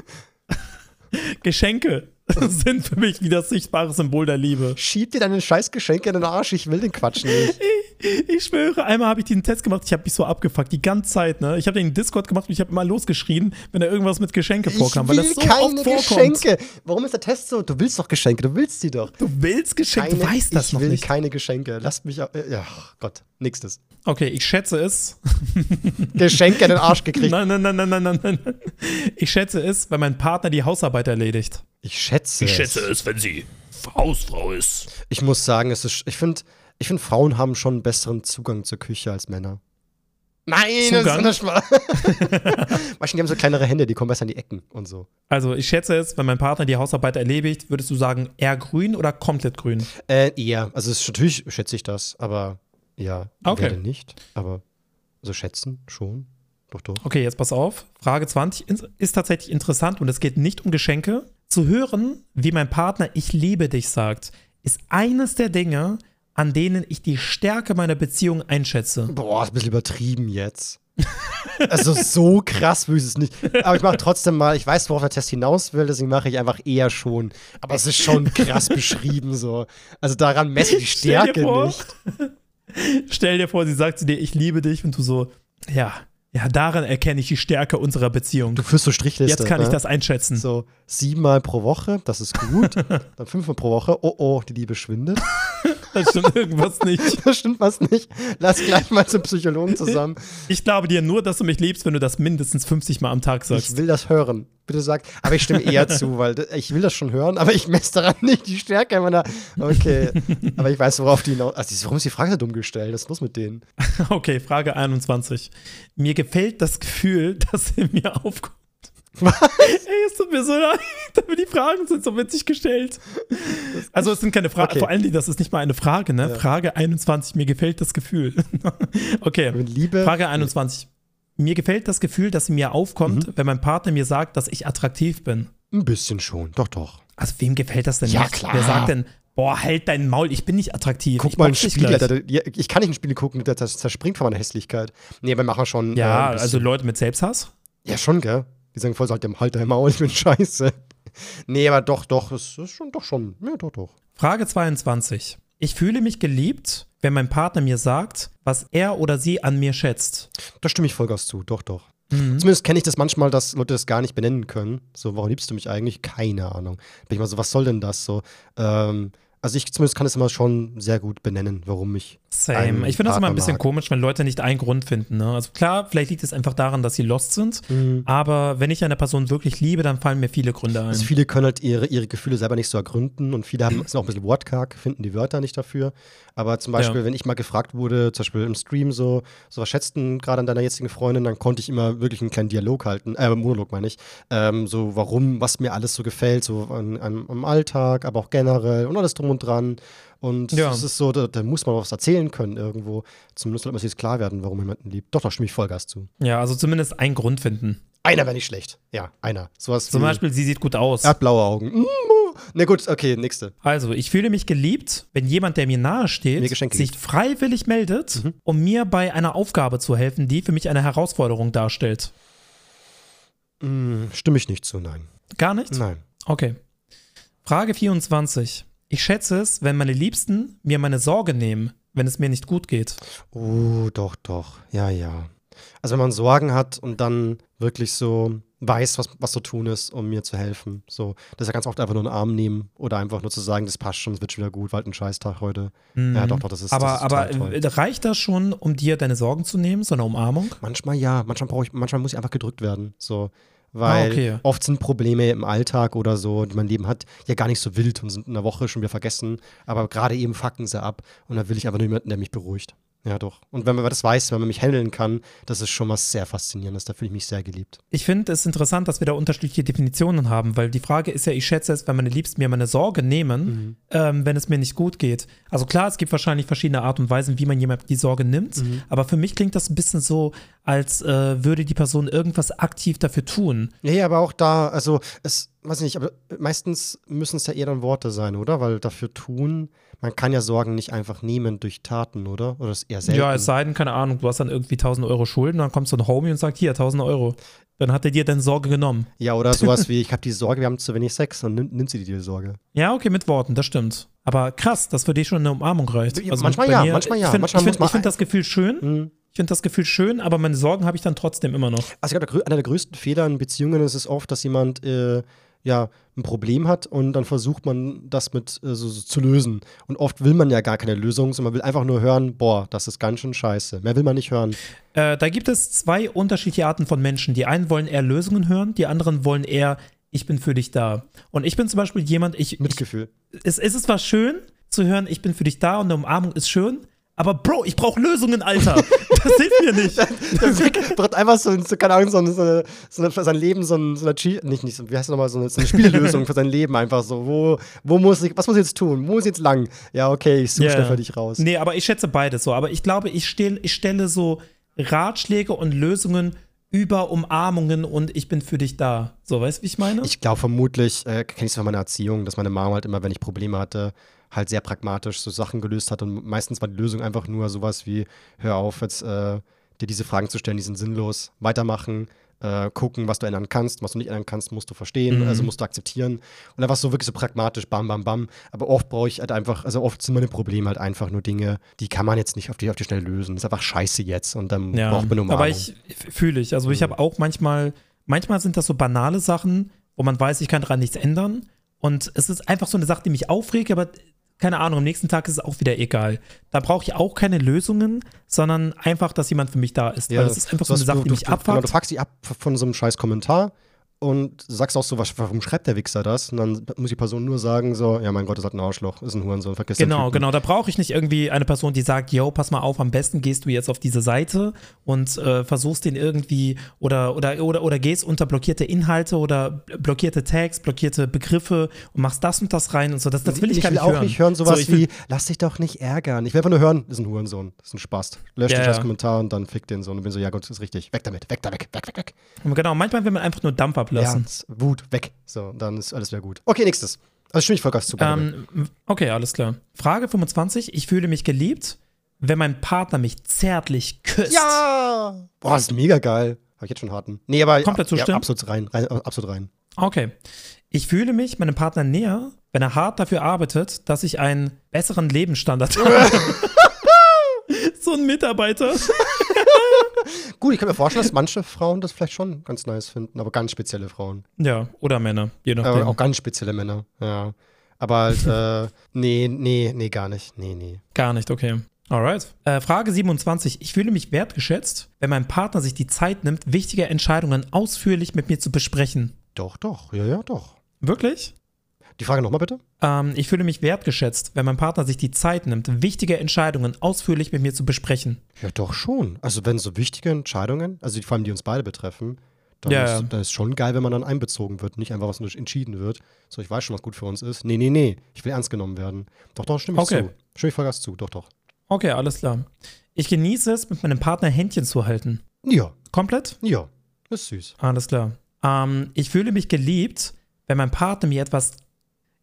Geschenke sind für mich wie das sichtbare Symbol der Liebe. Schieb dir deine scheiß Geschenke in den Arsch, ich will den Quatsch nicht. Ich schwöre, einmal habe ich diesen Test gemacht, ich habe mich so abgefuckt, die ganze Zeit, ne? Ich habe den in Discord gemacht und ich habe immer losgeschrien, wenn da irgendwas mit Geschenke vorkam, ich weil will das so keine oft vorkommt. Geschenke. Warum ist der Test so? Du willst doch Geschenke, du willst die doch. Du willst Geschenke, du Keine- weißt das ich noch will nicht. keine Geschenke. Lasst mich. äh, Ja, Gott, nächstes. Okay, ich schätze es. Geschenke in den Arsch gekriegt. Nein, nein, nein, nein, nein, nein, nein. Ich schätze es, wenn mein Partner die Hausarbeit erledigt. Ich schätze. es. es, wenn sie Hausfrau ist. Ich muss sagen, es ist. Ich finde, ich find, Frauen haben schon einen besseren Zugang zur Küche als Männer. Nein, Zugang? das ist nicht wahr. Manche, die haben so kleinere Hände, die kommen besser in die Ecken und so. Also, ich schätze es, wenn mein Partner die Hausarbeit erledigt, würdest du sagen, eher grün oder komplett grün? Äh, eher. Also, es ist, natürlich schätze ich das, aber ja, Okay. werde nicht. Aber so schätzen schon. Doch, doch. Okay, jetzt pass auf. Frage 20 ins- ist tatsächlich interessant und es geht nicht um Geschenke. Zu hören, wie mein Partner Ich liebe dich sagt, ist eines der Dinge, an denen ich die Stärke meiner Beziehung einschätze. Boah, ist ein bisschen übertrieben jetzt. also so krass ich es nicht. Aber ich mache trotzdem mal, ich weiß, worauf der Test hinaus will, deswegen mache ich einfach eher schon. Aber es ist schon krass beschrieben so. Also daran messe ich die Stell Stärke vor. nicht. Stell dir vor, sie sagt zu dir Ich liebe dich und du so, ja, ja, daran erkenne ich die Stärke unserer Beziehung. Du führst so Strichliste. Jetzt kann ich ne? das einschätzen. So siebenmal pro Woche, das ist gut. Dann fünfmal pro Woche, oh oh, die Liebe schwindet. Da stimmt irgendwas nicht. Da stimmt was nicht. Lass gleich mal zum Psychologen zusammen. Ich glaube dir nur, dass du mich liebst, wenn du das mindestens 50 Mal am Tag sagst. Ich will das hören. Bitte sag. Aber ich stimme eher zu, weil ich will das schon hören, aber ich messe daran nicht die Stärke meiner. Okay. Aber ich weiß, worauf die hinaus. Also, warum ist die Frage so dumm gestellt? Was ist los mit denen? Okay, Frage 21. Mir gefällt das Gefühl, dass in mir aufkommt. Was? Ey, es tut mir so leid, aber die Fragen sind so witzig gestellt. Also es sind keine Fragen, Okay. vor allen Dingen, das ist nicht mal eine Frage, ne? Ja. Frage 21, mir gefällt das Gefühl. okay, Liebe. Frage 21. Mir gefällt das Gefühl, das in mir aufkommt, Mhm. wenn mein Partner mir sagt, dass ich attraktiv bin. Ein bisschen schon. Doch, doch. Also wem gefällt das denn Ja, nicht? klar. Wer sagt denn, boah, halt dein Maul, ich bin nicht attraktiv. Guck ich mal einen Spiegel. Der, der, ich kann nicht einen Spiegel gucken, der das zerspringt von meiner Hässlichkeit. Nee, wir machen schon. äh, Ja, bisschen- also Leute mit Selbsthass? Ja, schon, gell? Die sagen voll so, halt dem halt dein Maul, ich bin scheiße. Nee, aber doch, doch, es ist schon, doch schon. Ja, doch, doch. Frage 22. Ich fühle mich geliebt, wenn mein Partner mir sagt, was er oder sie an mir schätzt. Da stimme ich Vollgas zu, doch, doch. Mhm. Zumindest kenne ich das manchmal, dass Leute das gar nicht benennen können. So, warum liebst du mich eigentlich? Keine Ahnung. Bin ich mal so, was soll denn das so? Ähm, also ich zumindest kann es immer schon sehr gut benennen, warum ich. Same. Ich finde das immer ein bisschen komisch, wenn Leute nicht einen Grund finden. Ne? Also klar, vielleicht liegt es einfach daran, dass sie lost sind. Mhm. Aber wenn ich eine Person wirklich liebe, dann fallen mir viele Gründe ein. Also viele können halt ihre, ihre Gefühle selber nicht so ergründen und viele haben, sind auch ein bisschen wortkarg, finden die Wörter nicht dafür. Aber zum Beispiel, Ja. wenn ich mal gefragt wurde, zum Beispiel im Stream so, so was schätzt denn gerade an deiner jetzigen Freundin, dann konnte ich immer wirklich einen kleinen Dialog halten, äh, Monolog meine ich, ähm, so warum, was mir alles so gefällt, so an, an, am Alltag, aber auch generell und alles drum und dran. Und Ja. es ist so, da, da muss man was erzählen können irgendwo. Zumindest sollte man sich jetzt klar werden, warum jemanden liebt. Doch, da stimme ich Vollgas zu. ja, also zumindest einen Grund finden. Einer wäre nicht schlecht. Ja, einer. Sowas Zum Beispiel, sie sieht gut aus. Er hat blaue Augen. Mm, oh. Na gut, okay, nächste. Also, ich fühle mich geliebt, wenn jemand, der mir nahe Mir steht, Geschenke sich gibt. freiwillig meldet, Mhm. um mir bei einer Aufgabe zu helfen, die für mich eine Herausforderung darstellt. Mm, stimme ich nicht zu, nein. Gar nicht? Nein. Okay. Frage 24. Ich schätze es, wenn meine Liebsten mir meine Sorge nehmen, wenn es mir nicht gut geht. Oh, doch, doch. Ja, ja. Also wenn man Sorgen hat und dann wirklich so weiß, was, was zu tun ist, um mir zu helfen. So, das ist ja ganz oft einfach nur einen Arm nehmen oder einfach nur zu sagen, das passt schon, es wird schon wieder gut, war halt ein Scheißtag heute. Ja, doch, doch, das ist aber das ist aber toll. äh, reicht das schon, um dir deine Sorgen zu nehmen, so eine Umarmung? Manchmal ja, manchmal brauche ich, manchmal muss ich einfach gedrückt werden. So. Weil Ah, okay. oft sind Probleme im Alltag oder so, die mein Leben hat, ja gar nicht so wild und sind in einer Woche schon wieder vergessen. Aber gerade eben fucken sie ab. Und da will ich einfach nur jemanden, der mich beruhigt. Ja, doch. Und wenn man das weiß, wenn man mich handeln kann, das ist schon was sehr Faszinierendes. Da fühle ich mich sehr geliebt. Ich finde es interessant, dass wir da unterschiedliche Definitionen haben, weil die Frage ist ja, ich schätze es, wenn meine Liebsten mir meine Sorge nehmen, Mhm. ähm, wenn es mir nicht gut geht. Also klar, es gibt wahrscheinlich verschiedene Art und Weisen, wie man jemand die Sorge nimmt, Mhm. aber für mich klingt das ein bisschen so, als äh, würde die Person irgendwas aktiv dafür tun. Ja, aber auch da, also, es, weiß ich nicht, aber meistens müssen es ja eher dann Worte sein, oder? Weil dafür tun, man kann ja Sorgen nicht einfach nehmen durch Taten, oder? Oder ist eher selten. Ja, es sei denn, keine Ahnung, du hast dann irgendwie 1000 Euro Schulden, dann kommt so ein Homie und sagt, hier, 1000 Euro. Dann hat er dir deine Sorge genommen. Ja, oder sowas wie, ich habe die Sorge, wir haben zu wenig Sex, dann nimmt, nimmt sie dir die Sorge. Ja, okay, mit Worten, das stimmt. Aber krass, dass für dich schon eine Umarmung reicht. Ja, manchmal ja, manchmal ja. Ich finde find, find das Gefühl schön. Mhm. Ich finde das Gefühl schön, aber meine Sorgen habe ich dann trotzdem immer noch. Also ich glaube, einer der größten Fehler in Beziehungen ist es oft, dass jemand äh, ja ein Problem hat und dann versucht man das mit äh, so, so zu lösen. Und oft will man ja gar keine Lösung, sondern man will einfach nur hören, boah, das ist ganz schön scheiße. Mehr will man nicht hören. Äh, da gibt es zwei unterschiedliche Arten von Menschen. Die einen wollen eher Lösungen hören, die anderen wollen eher, ich bin für dich da. Und ich bin zum Beispiel jemand, ich, ich Mitgefühl. es, es ist zwar schön zu hören, ich bin für dich da und eine Umarmung ist schön, aber Bro, ich brauche Lösungen, Alter. Das hilft mir nicht. Der Vic braucht einfach so, keine Ahnung, so, eine- so, eine, eine, für sein Leben so, ein, so eine, nicht, nicht, wie heißt das nochmal, so eine, so eine Spiellösung für sein Leben einfach so. Wo, wo muss ich, was muss ich jetzt tun? Wo muss ich jetzt lang? Ja, okay, ich suche Ja. schnell für dich raus. Nee, aber ich schätze beides so. Aber ich glaube, ich, stell, ich stelle so Ratschläge und Lösungen über Umarmungen und ich bin für dich da. So, weißt du, wie ich meine? Ich glaube vermutlich, äh, kenne ich es von meiner Erziehung, dass meine Mama halt immer, wenn ich Probleme hatte, halt sehr pragmatisch so Sachen gelöst hat. Und meistens war die Lösung einfach nur sowas wie, hör auf, jetzt äh, dir diese Fragen zu stellen, die sind sinnlos, weitermachen, äh, gucken, was du ändern kannst, was du nicht ändern kannst, musst du verstehen, Mhm. also musst du akzeptieren. Und einfach so wirklich so pragmatisch, bam, bam, bam, aber oft brauche ich halt einfach, also oft sind meine Probleme halt einfach nur Dinge, die kann man jetzt nicht auf die, auf die Schnelle lösen, das ist einfach scheiße jetzt. Und dann ja, braucht man eine aber Umarmung. ich fühle ich. Also ich habe auch manchmal, manchmal sind das so banale Sachen, wo man weiß, ich kann daran nichts ändern. Und es ist einfach so eine Sache, die mich aufregt, aber keine Ahnung, am nächsten Tag ist es auch wieder egal. Da brauche ich auch keine Lösungen, sondern einfach, dass jemand für mich da ist. Ja, Weil das ist einfach so eine Sache, du, die du, mich du, genau, abfuckt. du fuckst dich ab von so einem scheiß Kommentar und sagst auch so, was, warum schreibt der Wichser das? Und dann muss die Person nur sagen, so, ja, mein Gott, das hat ein Arschloch, ist ein Hurensohn, vergiss Genau, genau. Da brauche ich nicht irgendwie eine Person, die sagt, yo, pass mal auf, am besten gehst du jetzt auf diese Seite und äh, versuchst den irgendwie oder, oder, oder, oder gehst unter blockierte Inhalte oder blockierte Tags, blockierte Begriffe und machst das und das rein und so. Das, das will ich, gar nicht auch hören. nicht hören, sowas so, ich will, wie, lass dich doch nicht ärgern. Ich will einfach nur hören, das ist ein Hurensohn, das ist ein Spaß. Lösch Ja, den scheiß ja. Kommentar und dann fick den so. Und ich bin so, ja Gott, das ist richtig, weg damit, weg da weg, weg, weg, weg. Genau, manchmal will man einfach nur Dampf Ja, ablassen. das- Wut, weg. So, dann ist alles wieder gut. Okay, nächstes. Also stimme ich voll zu. Ähm, okay, alles klar. Frage 25. Ich fühle mich geliebt, wenn mein Partner mich zärtlich küsst. Ja! Boah, das ist mega geil. Hab ich jetzt schon harten. Nee, aber Komplett ja, zustimmen? absolut rein, rein, absolut rein. Okay. Ich fühle mich meinem Partner näher, wenn er hart dafür arbeitet, dass ich einen besseren Lebensstandard habe. so ein Mitarbeiter. Gut, ich kann mir vorstellen, dass manche Frauen das vielleicht schon ganz nice finden, aber ganz spezielle Frauen. Ja, oder Männer, je nachdem. Aber auch ganz spezielle Männer, ja. Aber halt, äh, nee, nee, nee, gar nicht. Nee, nee. Gar nicht, okay. Alright. Äh, Frage 27. Ich fühle mich wertgeschätzt, wenn mein Partner sich die Zeit nimmt, wichtige Entscheidungen ausführlich mit mir zu besprechen. Doch, doch, ja, ja, doch. Wirklich? Die Frage nochmal bitte? Ähm, ich fühle mich wertgeschätzt, wenn mein Partner sich die Zeit nimmt, wichtige Entscheidungen ausführlich mit mir zu besprechen. Ja, doch schon. Also wenn so wichtige Entscheidungen, also die, vor allem die uns beide betreffen, dann, Ja, ist, dann ist schon geil, wenn man dann einbezogen wird, nicht einfach was nur entschieden wird. So, ich weiß schon, was gut für uns ist. Nee, nee, nee, ich will ernst genommen werden. Doch, doch, stimme ich Okay. zu. Stimme ich Vollgas zu, doch, doch. Okay, alles klar. Ich genieße es, mit meinem Partner Händchen zu halten. Ja, Komplett? ja, ist süß. Alles klar. Ähm, ich fühle mich geliebt, wenn mein Partner mir etwas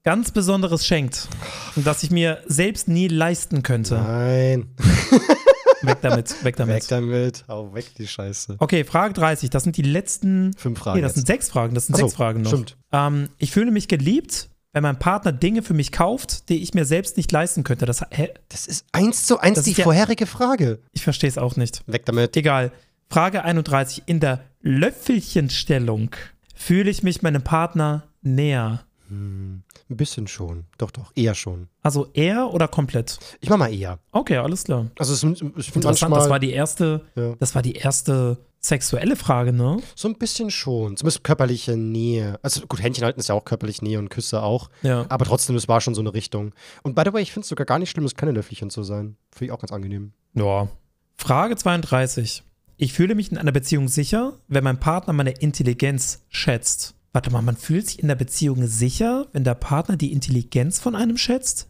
ganz Besonderes schenkt, das ich mir selbst nie leisten könnte. Nein, Weg damit, weg damit. weg damit. Hau weg die Scheiße. Okay, Frage 30. Das sind die letzten. Fünf Fragen Nee, das sind jetzt. sechs Fragen. Das sind Ach so, sechs Fragen noch. stimmt. Ähm, ich fühle mich geliebt, wenn mein Partner Dinge für mich kauft, die ich mir selbst nicht leisten könnte. Das, hä? Das ist eins zu eins Das die ja- vorherige Frage. Ich verstehe es auch nicht. Weg damit. Egal. Frage 31. In der Löffelchenstellung fühle ich mich meinem Partner näher. Hm, ein bisschen schon. Doch, doch, eher schon. Also er oder komplett? Ich mach mal eher. Okay, alles klar. Also es, ich finde manchmal das war die erste, Ja. das war die erste sexuelle Frage, ne? so ein bisschen schon. Zumindest körperliche Nähe. Also gut, Händchen halten ist ja auch körperlich Nähe und Küsse auch. Ja. Aber trotzdem, es war schon so eine Richtung. Und by the way, ich finde es sogar gar nicht schlimm, es keine Löffelchen zu sein. Finde ich auch ganz angenehm. Ja. Frage 32. Ich fühle mich in einer Beziehung sicher, wenn mein Partner meine Intelligenz schätzt. Warte mal, man fühlt sich in der Beziehung sicher, wenn der Partner die Intelligenz von einem schätzt?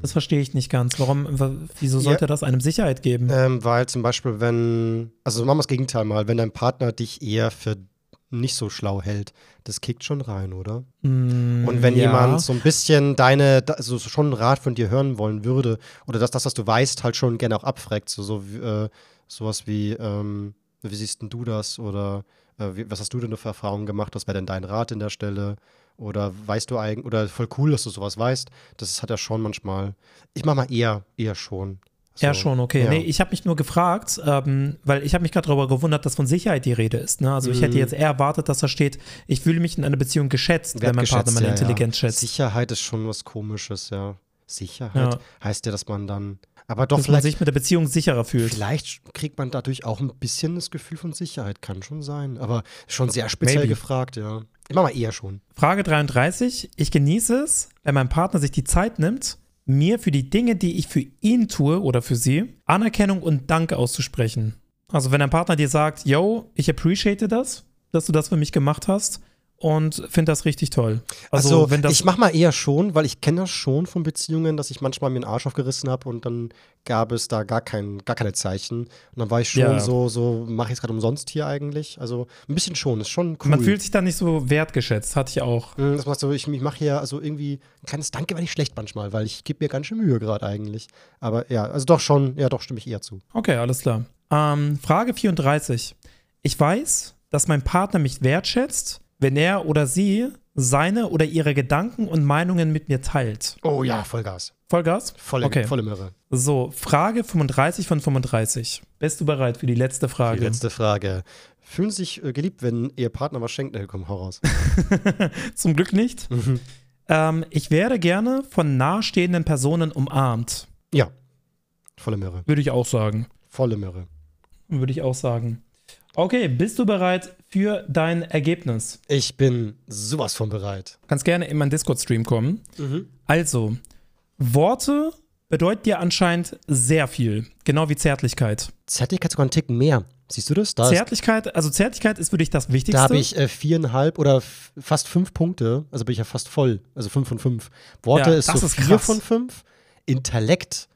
Das verstehe ich nicht ganz. Warum, wa- wieso sollte Ja. das einem Sicherheit geben? Ähm, weil zum Beispiel, wenn, also machen wir das Gegenteil mal, wenn dein Partner dich eher für nicht so schlau hält, das kickt schon rein, oder? Mm, Und wenn ja. jemand so ein bisschen deine, also schon einen Rat von dir hören wollen würde, oder dass das, was du weißt, halt schon gerne auch abfragt, so, so wie, äh, sowas wie, ähm, wie siehst denn du das? Oder wie, was hast du denn für Erfahrungen gemacht? Was wäre denn dein Rat in der Stelle? Oder weißt du eigentlich, oder voll cool, dass du sowas weißt. Das hat er schon manchmal. Ich mach mal eher, eher schon. Ja, So, schon, okay. ja. Nee, ich habe mich nur gefragt, ähm, weil ich habe mich gerade darüber gewundert, dass von Sicherheit die Rede ist. Ne? Also ich hätte Mhm. jetzt eher erwartet, dass da steht, ich fühle mich in einer Beziehung geschätzt, wenn mein Partner Wertgeschätzt, meine ja, ja. Intelligenz schätzt. Sicherheit ist schon was Komisches, ja. Sicherheit Ja. heißt ja, dass man dann. Aber doch, dass man vielleicht, sich mit der Beziehung sicherer fühlt. vielleicht kriegt man dadurch auch ein bisschen das Gefühl von Sicherheit. Kann schon sein. Aber schon sehr speziell Maybe. gefragt, ja. Mach mal eher schon. Frage 33. Ich genieße es, wenn mein Partner sich die Zeit nimmt, mir für die Dinge, die ich für ihn tue oder für sie, Anerkennung und Dank auszusprechen. Also wenn ein Partner dir sagt, yo, ich appreciate das, dass du das für mich gemacht hast und finde das richtig toll. Also, Also, wenn das ich mach mal eher schon, weil ich kenne das schon von Beziehungen, dass ich manchmal mir den Arsch aufgerissen habe und dann gab es da gar, kein, gar keine Zeichen. Und dann war ich schon Ja. so, so mache ich es gerade umsonst hier eigentlich. Also ein bisschen schon, ist schon cool. man fühlt sich dann nicht so wertgeschätzt, hatte ich auch. Mm, Das macht so, ich, ich mache hier also irgendwie ein kleines Danke, weil ich schlecht manchmal, weil ich gebe mir ganz schön Mühe gerade eigentlich. Aber ja, also doch schon, ja, doch stimme ich eher zu. Okay, alles klar. Ähm, Frage 34. Ich weiß, dass mein Partner mich wertschätzt, wenn er oder sie seine oder ihre Gedanken und Meinungen mit mir teilt. Oh ja, Vollgas. Vollgas? Volle, Okay. volle Möhre. So, Frage 35 von 35. Bist du bereit für die letzte Frage? Die letzte Frage. Fühlen Sie sich äh, geliebt, wenn Ihr Partner was schenkt? Nee, komm, hau raus. Zum Glück nicht. Mhm. Ähm, ich werde gerne von nahestehenden Personen umarmt. Ja. Volle Möhre. Würde ich auch sagen. Volle Möhre. Würde ich auch sagen. Okay, bist du bereit für dein Ergebnis? Ich bin sowas von bereit. Kannst gerne in meinen Discord-Stream kommen. Also, Worte bedeuten dir anscheinend sehr viel. Genau wie Zärtlichkeit. Zärtlichkeit sogar einen Ticken mehr. Siehst du das? Da, Zärtlichkeit, also Zärtlichkeit ist für dich das Wichtigste. da habe ich äh, viereinhalb oder fast fünf Punkte. Also bin ich ja fast voll. Also fünf von fünf. Worte Ja, ist das so ist vier krass. von fünf. Intellekt,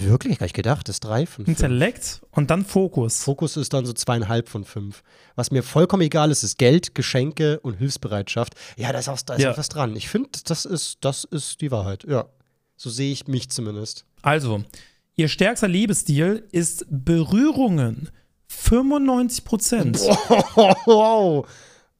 wirklich, gar nicht gedacht, ist drei von fünf. Intellekt und dann Fokus. Fokus ist dann so zweieinhalb von fünf. Was mir vollkommen egal ist, ist Geld, Geschenke und Hilfsbereitschaft. Ja, da ist auch, da ist Ja. auch was dran. Ich finde, das ist, das ist die Wahrheit. Ja. So sehe ich mich zumindest. Also, ihr stärkster Liebesstil ist Berührungen. 95 Prozent. wow.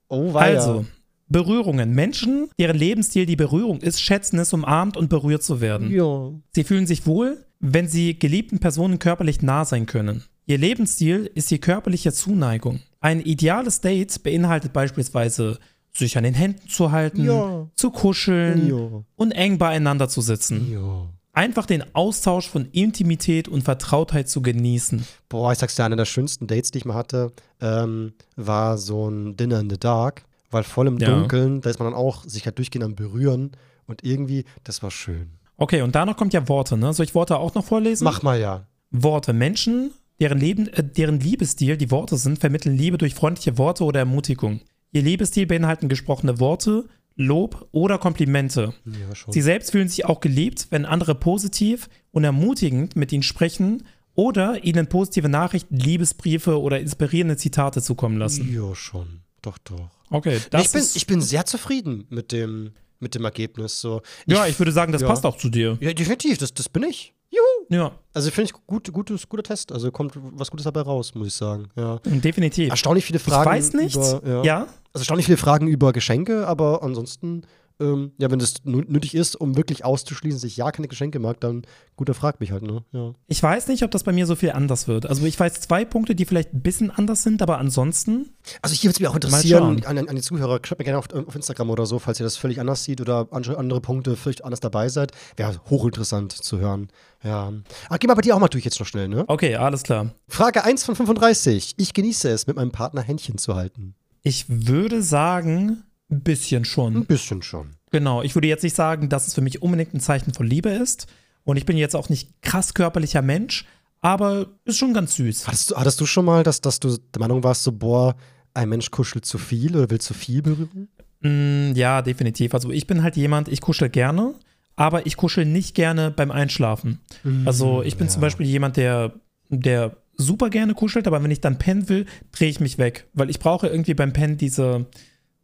Oh, weia. Also, Berührungen. Menschen, deren Lebensstil die Berührung ist, schätzen es, umarmt und berührt zu werden. Ja. Sie fühlen sich wohl, wenn sie geliebten Personen körperlich nah sein können. Ihr Lebensstil ist die körperliche Zuneigung. Ein ideales Date beinhaltet beispielsweise, sich an den Händen zu halten, Ja. zu kuscheln Ja. und eng beieinander zu sitzen. Ja. Einfach den Austausch von Intimität und Vertrautheit zu genießen. Boah, ich sag's dir, einer der schönsten Dates, die ich mal hatte, ähm, war so ein Dinner in the Dark, weil voll im Ja. Dunkeln, da ist man dann auch sich halt durchgehend am Berühren und irgendwie, das war schön. Okay, und danach kommt ja Worte, ne? Soll ich Worte auch noch vorlesen? Mach mal ja. Worte. Menschen, deren, Leben, äh, deren Liebesstil die Worte sind, vermitteln Liebe durch freundliche Worte oder Ermutigung. Ihr Liebesstil beinhalten gesprochene Worte, Lob oder Komplimente. Ja, schon. Sie selbst fühlen sich auch geliebt, wenn andere positiv und ermutigend mit ihnen sprechen oder ihnen positive Nachrichten, Liebesbriefe oder inspirierende Zitate zukommen lassen. ja, schon. Doch, doch. Okay, das ich, bin, ist, ich bin sehr zufrieden mit dem, mit dem Ergebnis. So. ja, ich würde sagen, das ja. passt auch zu dir. Ja, definitiv, das, das bin ich. Juhu. Ja, Also finde ich gut, gutes, guter Test. Also kommt was Gutes dabei raus, muss ich sagen. Ja. definitiv. Erstaunlich viele Ich Fragen. weiß nicht. Über, ja. ja, Also erstaunlich viele Fragen über Geschenke, aber ansonsten, ähm, ja, wenn das nötig ist, um wirklich auszuschließen, dass ich ja keine Geschenke mag, dann guter fragt mich halt, ne? Ja. Ich weiß nicht, ob das bei mir so viel anders wird. Also ich weiß zwei Punkte, die vielleicht ein bisschen anders sind, aber ansonsten, Also hier würde es mich auch interessieren, an, an die Zuhörer, schreibt mir gerne auf, auf Instagram oder so, falls ihr das völlig anders seht oder andere, Punkte völlig anders dabei seid. Wäre hochinteressant zu hören. Ja. Ah, geh mal bei dir auch mal durch jetzt noch schnell, ne? okay, alles klar. Frage 1 von 35. Ich genieße es, mit meinem Partner Händchen zu halten. Ich würde sagen, ein bisschen schon. Ein bisschen schon. Genau, ich würde jetzt nicht sagen, dass es für mich unbedingt ein Zeichen von Liebe ist. Und ich bin jetzt auch nicht krass körperlicher Mensch, aber ist schon ganz süß. Hattest du, hattest du schon mal, dass, dass du der Meinung warst, so, boah, ein Mensch kuschelt zu viel oder will zu viel berühren? Mm, ja, definitiv. Also ich bin halt jemand, ich kuschel gerne, aber ich kuschel nicht gerne beim Einschlafen. Also ich bin ja. zum Beispiel jemand, der, der super gerne kuschelt, aber wenn ich dann pennen will, drehe ich mich weg. Weil ich brauche irgendwie beim Pennen diese,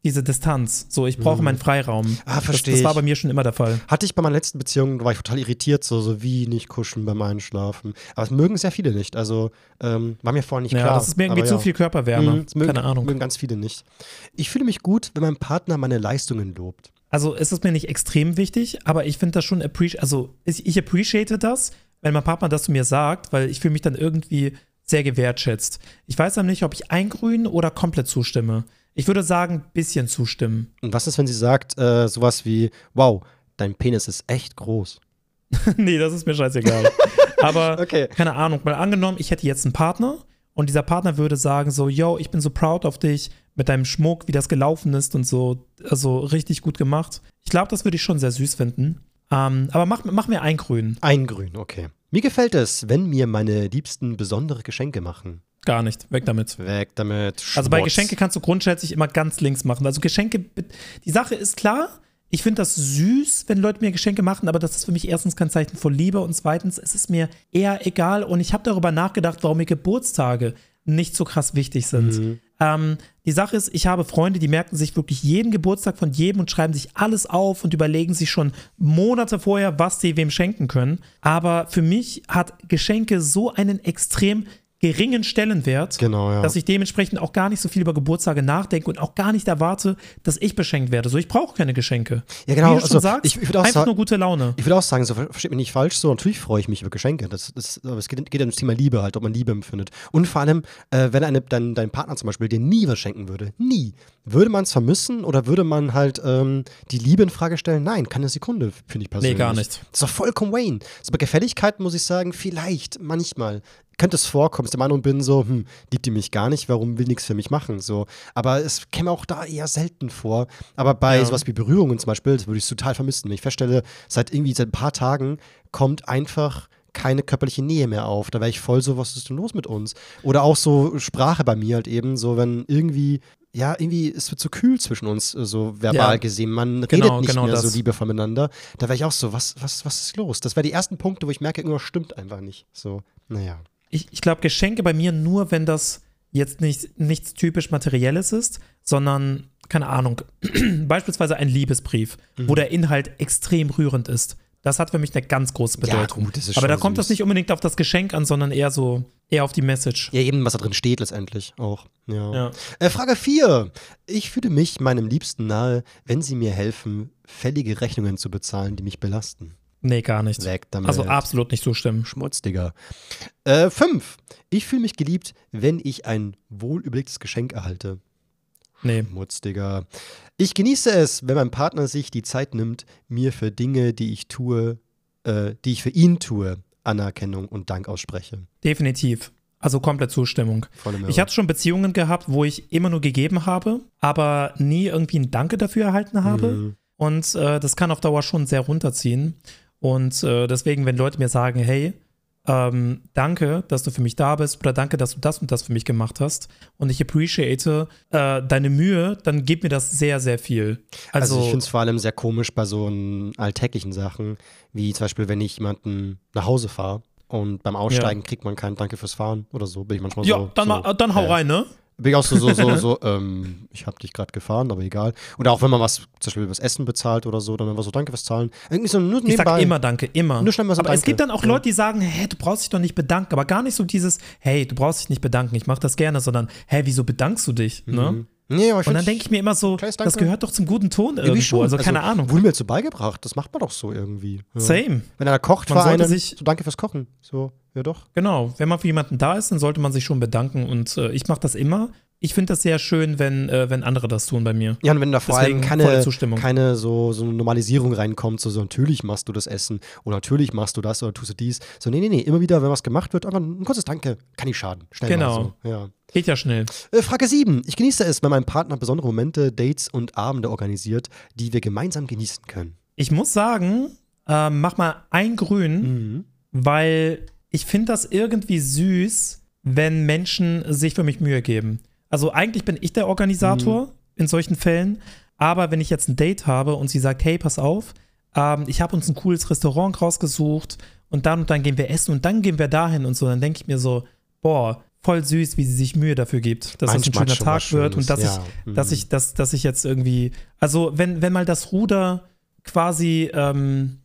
diese Distanz. So, ich brauche meinen Freiraum. Ah, das, versteh das war bei mir schon immer der Fall. Hatte ich bei meiner letzten Beziehung, da war ich total irritiert, so, so wie nicht kuscheln beim Einschlafen. Aber es mögen sehr viele nicht. Also ähm, war mir vorher nicht Ja, klar. das ist mir irgendwie zu ja. viel Körperwärme. Mhm, das mögen, Keine Ahnung. Mögen ganz viele nicht. Ich fühle mich gut, wenn mein Partner meine Leistungen lobt. Also es ist mir nicht extrem wichtig, aber ich finde das schon appreciate, also ich, ich appreciate das, wenn mein Partner das zu mir sagt, weil ich fühle mich dann irgendwie sehr gewertschätzt. Ich weiß dann nicht, ob ich eingrün oder komplett zustimme. Ich würde sagen, bisschen zustimmen. Und was ist, wenn sie sagt, äh, sowas wie, wow, dein Penis ist echt groß? nee, das ist mir scheißegal. aber Okay. keine Ahnung, mal angenommen, ich hätte jetzt einen Partner und dieser Partner würde sagen so, yo, ich bin so proud auf dich mit deinem Schmuck, wie das gelaufen ist und so, also richtig gut gemacht. Ich glaube, das würde ich schon sehr süß finden. Ähm, aber mach, mach mir eingrün. Eingrün, okay. Mir gefällt es, wenn mir meine Liebsten besondere Geschenke machen. Gar nicht. Weg damit. Weg damit. Also bei Schmutz. Geschenke kannst du grundsätzlich immer ganz links machen. Also Geschenke, die Sache ist klar, ich finde das süß, wenn Leute mir Geschenke machen, aber das ist für mich erstens kein Zeichen von Liebe und zweitens ist es mir eher egal und ich habe darüber nachgedacht, warum mir Geburtstage nicht so krass wichtig sind. Ähm, die Sache ist, ich habe Freunde, die merken sich wirklich jeden Geburtstag von jedem und schreiben sich alles auf und überlegen sich schon Monate vorher, was sie wem schenken können. Aber für mich hat Geschenke so einen extrem geringen Stellenwert, Genau, ja. dass ich dementsprechend auch gar nicht so viel über Geburtstage nachdenke und auch gar nicht erwarte, dass ich beschenkt werde. So, ich brauche keine Geschenke. Ja, genau, Wie du schon also, sagst, ich- ich einfach sagen- nur gute Laune. Ich würde auch sagen, so ver- versteht mich nicht falsch, so natürlich freue ich mich über Geschenke. Das, das, aber es geht, geht ja ums Thema Liebe halt, ob man Liebe empfindet. Und vor allem, äh, wenn eine, dein, dein Partner zum Beispiel dir nie was schenken würde, nie, würde man es vermissen oder würde man halt ähm, die Liebe in Frage stellen? Nein, keine Sekunde, finde ich persönlich. gar nicht. Das ist doch vollkommen Wayne. So bei Gefälligkeiten muss ich sagen, vielleicht, manchmal. Könnte es vorkommen, dass der Meinung bin, so, hm, liebt die mich gar nicht, warum will nichts für mich machen? So. Aber es käme auch da eher selten vor. Aber bei Ja. sowas wie Berührungen zum Beispiel, das würde ich total vermissen. Wenn ich feststelle, seit irgendwie seit ein paar Tagen kommt einfach keine körperliche Nähe mehr auf. Da wäre ich voll so, was ist denn los mit uns? Oder auch so Sprache bei mir halt eben, so wenn irgendwie, ja, irgendwie, es wird so kühl zwischen uns, äh, so verbal Ja. gesehen. Man Genau, redet nicht genau mehr so das. liebevoll miteinander. Da wäre ich auch so, was, was, was ist los? Das wären die ersten Punkte, wo ich merke, irgendwas stimmt einfach nicht. So, naja. Ich, ich glaube, Geschenke bei mir nur, wenn das jetzt nicht, nichts typisch Materielles ist, sondern, keine Ahnung, beispielsweise ein Liebesbrief, wo Mhm. der Inhalt extrem rührend ist. Das hat für mich eine ganz große Bedeutung. gut, das ist Aber da kommt das süß. nicht unbedingt auf das Geschenk an, sondern eher so, eher auf die Message. Ja, eben, was da drin steht letztendlich auch. Ja. Ja. Äh, Frage 4. Ich fühle mich meinem Liebsten nahe, wenn sie mir helfen, fällige Rechnungen zu bezahlen, die mich belasten. Nee, gar nicht. Weg damit. Also absolut nicht zustimmen. Schmutz, Digga. Äh, 5. Ich fühle mich geliebt, wenn ich ein wohlüberlegtes Geschenk erhalte. Nee. Schmutz, Digga. Ich genieße es, wenn mein Partner sich die Zeit nimmt, mir für Dinge, die ich tue, äh, die ich für ihn tue, Anerkennung und Dank ausspreche. Definitiv. Also komplett Zustimmung. Ich hatte schon Beziehungen gehabt, wo ich immer nur gegeben habe, aber nie irgendwie ein Danke dafür erhalten habe. Mhm. Und äh, das kann auf Dauer schon sehr runterziehen. Und äh, deswegen, wenn Leute mir sagen, hey, ähm, danke, dass du für mich da bist oder danke, dass du das und das für mich gemacht hast und ich appreciate äh, deine Mühe, dann gibt mir das sehr, sehr viel. Also, Also, ich finde es vor allem sehr komisch bei so alltäglichen Sachen, wie zum Beispiel, wenn ich jemanden nach Hause fahre und beim Aussteigen kriegt man kein Danke fürs Fahren oder so, bin ich manchmal ja, so. dann, so, dann hau äh, rein, ne? Bin ich auch so, so, so, so ähm, ich habe dich gerade gefahren, aber egal. Oder auch wenn man was, zum Beispiel was Essen bezahlt oder so, dann einfach so, danke fürs Zahlen. Irgendwie so nur Ich sag immer Danke, immer. Nur schnell mal so aber es Danke. gibt dann auch. Leute, die sagen, hey, du brauchst dich doch nicht bedanken, aber gar nicht so dieses, hey, du brauchst dich nicht bedanken, ich mach das gerne, sondern, hey, wieso bedankst du dich? Ne? Mhm. Nee, aber ich Und dann denke ich mir immer so, das gehört doch zum guten Ton irgendwie irgendwo. schon. Also keine Ahnung. Wurde mir jetzt so beigebracht, das macht man doch so irgendwie. Ja. Same. Wenn einer kocht Man für einen, sich- so danke fürs Kochen. So, ja doch. Genau. Wenn man für jemanden da ist, dann sollte man sich schon bedanken. Und äh, ich mache das immer. Ich finde das sehr schön, wenn, äh, wenn andere das tun bei mir. Ja, und wenn da vor Deswegen allem keine, keine so, so eine Normalisierung reinkommt, so, so natürlich machst du das Essen oder natürlich machst du das oder tust du dies. So, nee, nee, nee, immer wieder, wenn was gemacht wird, einfach ein kurzes Danke, kann nicht schaden. Schnell Genau. so. Ja. Geht ja schnell. Äh, Frage 7. Ich genieße es, wenn mein Partner besondere Momente, Dates und Abende organisiert, die wir gemeinsam genießen können. Ich muss sagen, äh, mach mal ein Grün, Mhm. weil ich finde das irgendwie süß, wenn Menschen sich für mich Mühe geben. Also eigentlich bin ich der Organisator in solchen Fällen, aber wenn ich jetzt ein Date habe und sie sagt, hey, pass auf, ähm, ich habe uns ein cooles Restaurant rausgesucht und dann und dann gehen wir essen und dann gehen wir dahin und so, dann denke ich mir so, boah, voll süß, wie sie sich Mühe dafür gibt, dass das ein schöner Tag wird und dass ja. ich, dass Mhm. ich, dass, dass ich jetzt irgendwie, also wenn, wenn mal das Ruder quasi, ähm,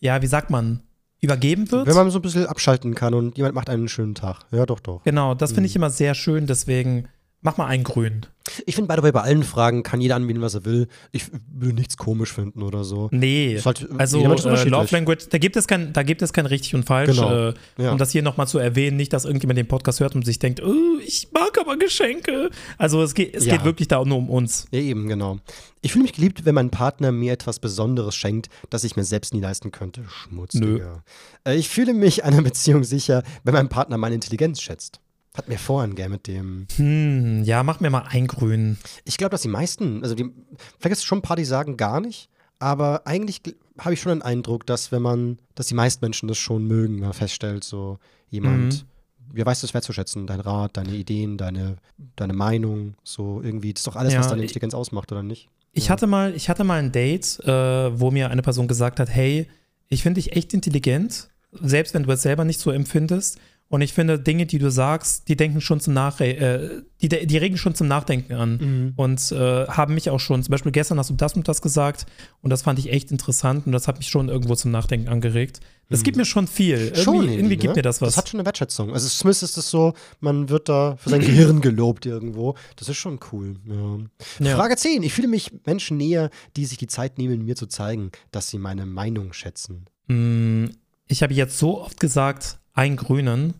ja, wie sagt man, übergeben wird. Wenn man so ein bisschen abschalten kann und jemand macht einen schönen Tag. Ja, doch, doch. Genau, das Mhm. finde ich immer sehr schön, deswegen mach mal einen grün. Ich finde, by the way, bei allen Fragen kann jeder anbieten, was er will. Ich würde nichts komisch finden oder so. Nee, halt- also äh. Love Language, da gibt es kein, da gibt es kein richtig und falsch. Genau, Äh, ja. Um das hier nochmal zu erwähnen, nicht, dass irgendjemand den Podcast hört und sich denkt, oh, ich mag aber Geschenke. Also es geht, es Ja. geht wirklich da nur um uns. Ja, eben, genau. Ich fühle mich geliebt, wenn mein Partner mir etwas Besonderes schenkt, das ich mir selbst nie leisten könnte. Schmutz, Nö. Digga. Äh, Ich fühle mich einer Beziehung sicher, wenn mein Partner meine Intelligenz schätzt. Hat mir vorhin gern mit dem. Hm, ja, mach mir mal ein grün. Ich glaube, dass die meisten, also die, vielleicht gibt es schon ein paar, die sagen gar nicht, aber eigentlich habe ich schon den Eindruck, dass wenn man, dass die meisten Menschen das schon mögen, wenn man feststellt, so jemand, Mhm. wie weißt du es wertzuschätzen, dein Rat, deine Ideen, deine, deine Meinung, so irgendwie, das ist doch alles, Ja, was deine Intelligenz ausmacht, oder nicht? Ich Ja. hatte mal, ich hatte mal ein Date, äh, wo mir eine Person gesagt hat, hey, ich finde dich echt intelligent, selbst wenn du es selber nicht so empfindest. Und ich finde, Dinge, die du sagst, die denken schon zum Nachre äh, die, die regen schon zum Nachdenken an. Mhm. Und äh, haben mich auch schon, zum Beispiel gestern hast du das und das gesagt und das fand ich echt interessant und das hat mich schon irgendwo zum Nachdenken angeregt. Das gibt mir schon viel. Irgendwie, Schon irgendwie gibt ne? mir das was. Das hat schon eine Wertschätzung. Also zumindest ist es so, man wird da für sein Gehirn gelobt irgendwo. Das ist schon cool. Ja. Ja. Frage 10. Ich fühle mich Menschen näher, die sich die Zeit nehmen, mir zu zeigen, dass sie meine Meinung schätzen. Mm, Ich habe jetzt so oft gesagt, ein Grünen.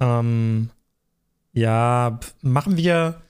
Ähm, ja, machen wir,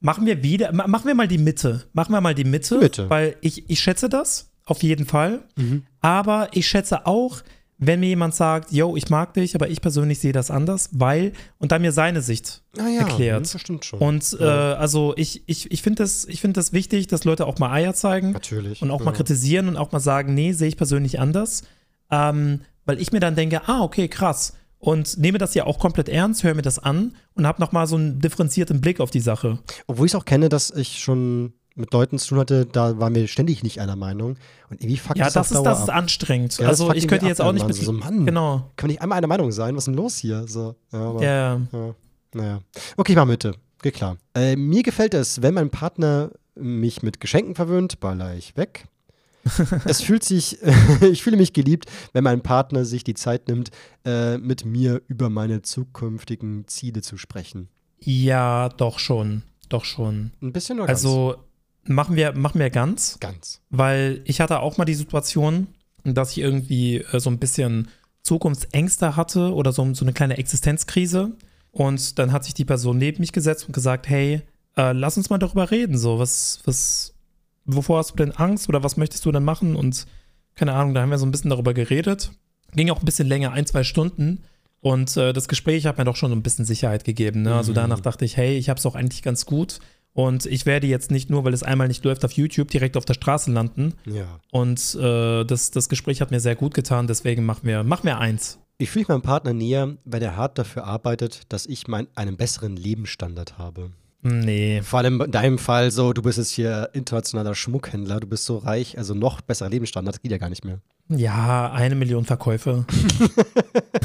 machen wir wieder, ma- machen wir mal die Mitte. Machen wir mal die Mitte, Die Mitte. weil ich, ich schätze das auf jeden Fall. Mhm. Aber ich schätze auch, wenn mir jemand sagt, yo, ich mag dich, aber ich persönlich sehe das anders, weil, und dann mir seine Sicht Ah ja, erklärt. Das stimmt schon. Und äh, also ich, ich, ich finde das, ich find das wichtig, dass Leute auch mal Eier zeigen Natürlich. und auch mal ja. kritisieren und auch mal sagen, nee, sehe ich persönlich anders. Ähm, weil ich mir dann denke, ah, okay, krass. Und nehme das ja auch komplett ernst, höre mir das an und habe nochmal so einen differenzierten Blick auf die Sache. Obwohl ich es auch kenne, dass ich schon mit Leuten zu tun hatte, da waren wir ständig nicht einer Meinung. Und irgendwie fuckt Ja, das, das ist, das ist anstrengend. Ja, also ich könnte jetzt auch nicht mit. So, Mann. Genau. Können wir nicht einmal einer Meinung sein? Was ist denn los hier? So, ja, aber, Ja, ja, naja. Okay, ich mach Mitte. Geht klar. Äh, mir gefällt es, wenn mein Partner mich mit Geschenken verwöhnt, baller ich weg. es fühlt sich, ich fühle mich geliebt, wenn mein Partner sich die Zeit nimmt, äh, mit mir über meine zukünftigen Ziele zu sprechen. ja, doch schon. Doch schon. Ein bisschen oder ganz? Also machen wir, machen wir ganz. ganz. Weil ich hatte auch mal die Situation, dass ich irgendwie äh, so ein bisschen Zukunftsängste hatte oder so, so eine kleine Existenzkrise. Und dann hat sich die Person neben mich gesetzt und gesagt, hey, äh, lass uns mal darüber reden. So, was, was, wovor hast du denn Angst oder was möchtest du denn machen? Und keine Ahnung, da haben wir so ein bisschen darüber geredet. Ging auch ein bisschen länger, ein, zwei Stunden. Und äh, das Gespräch hat mir doch schon ein bisschen Sicherheit gegeben. Ne? Also Mhm. danach dachte ich, hey, ich habe es auch eigentlich ganz gut. Und ich werde jetzt nicht nur, weil es einmal nicht läuft auf YouTube, direkt auf der Straße landen. Ja. Und äh, das, das Gespräch hat mir sehr gut getan, deswegen machen wir, machen wir eins. Ich fühle mich meinem Partner näher, weil er hart dafür arbeitet, dass ich mein, einen besseren Lebensstandard habe. Nee. Vor allem in deinem Fall so, du bist jetzt hier internationaler Schmuckhändler, du bist so reich, also noch besserer Lebensstandard, das geht ja gar nicht mehr. Ja, eine Million Verkäufe.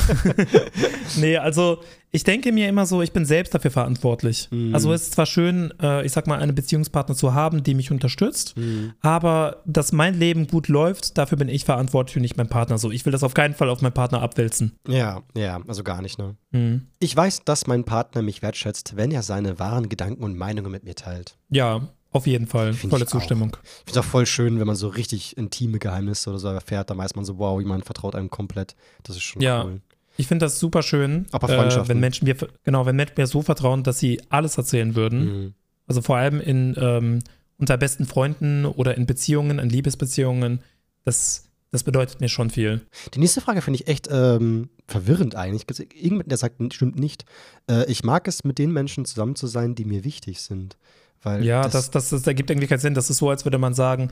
nee, also ich denke mir immer so, ich bin selbst dafür verantwortlich. Mhm. Also es ist zwar schön, äh, ich sag mal, einen Beziehungspartner zu haben, die mich unterstützt, aber dass mein Leben gut läuft, dafür bin ich verantwortlich und nicht mein Partner. So, ich will das auf keinen Fall auf meinen Partner abwälzen. Ja, ja, also gar nicht, ne? Mhm. Ich weiß, dass mein Partner mich wertschätzt, wenn er seine wahren Gedanken und Meinungen mit mir teilt. Ja, auf jeden Fall. Find Volle ich auch. Zustimmung. Ich finde es auch voll schön, wenn man so richtig intime Geheimnisse oder so erfährt, dann weiß man so, wow, jemand vertraut einem komplett. Das ist schon Ja. cool. Ich finde das super schön, bei äh, wenn Menschen mir, genau, wenn Menschen mir so vertrauen, dass sie alles erzählen würden. Mhm. Also vor allem in ähm, unter besten Freunden oder in Beziehungen, in Liebesbeziehungen. Das, das bedeutet mir schon viel. Die nächste Frage finde ich echt ähm, verwirrend eigentlich. Gibt's Irgendjemand, der sagt, stimmt nicht. Äh, ich mag es, mit den Menschen zusammen zu sein, die mir wichtig sind. Weil Ja, das, das, das, ergibt irgendwie keinen Sinn. Das ist so, als würde man sagen,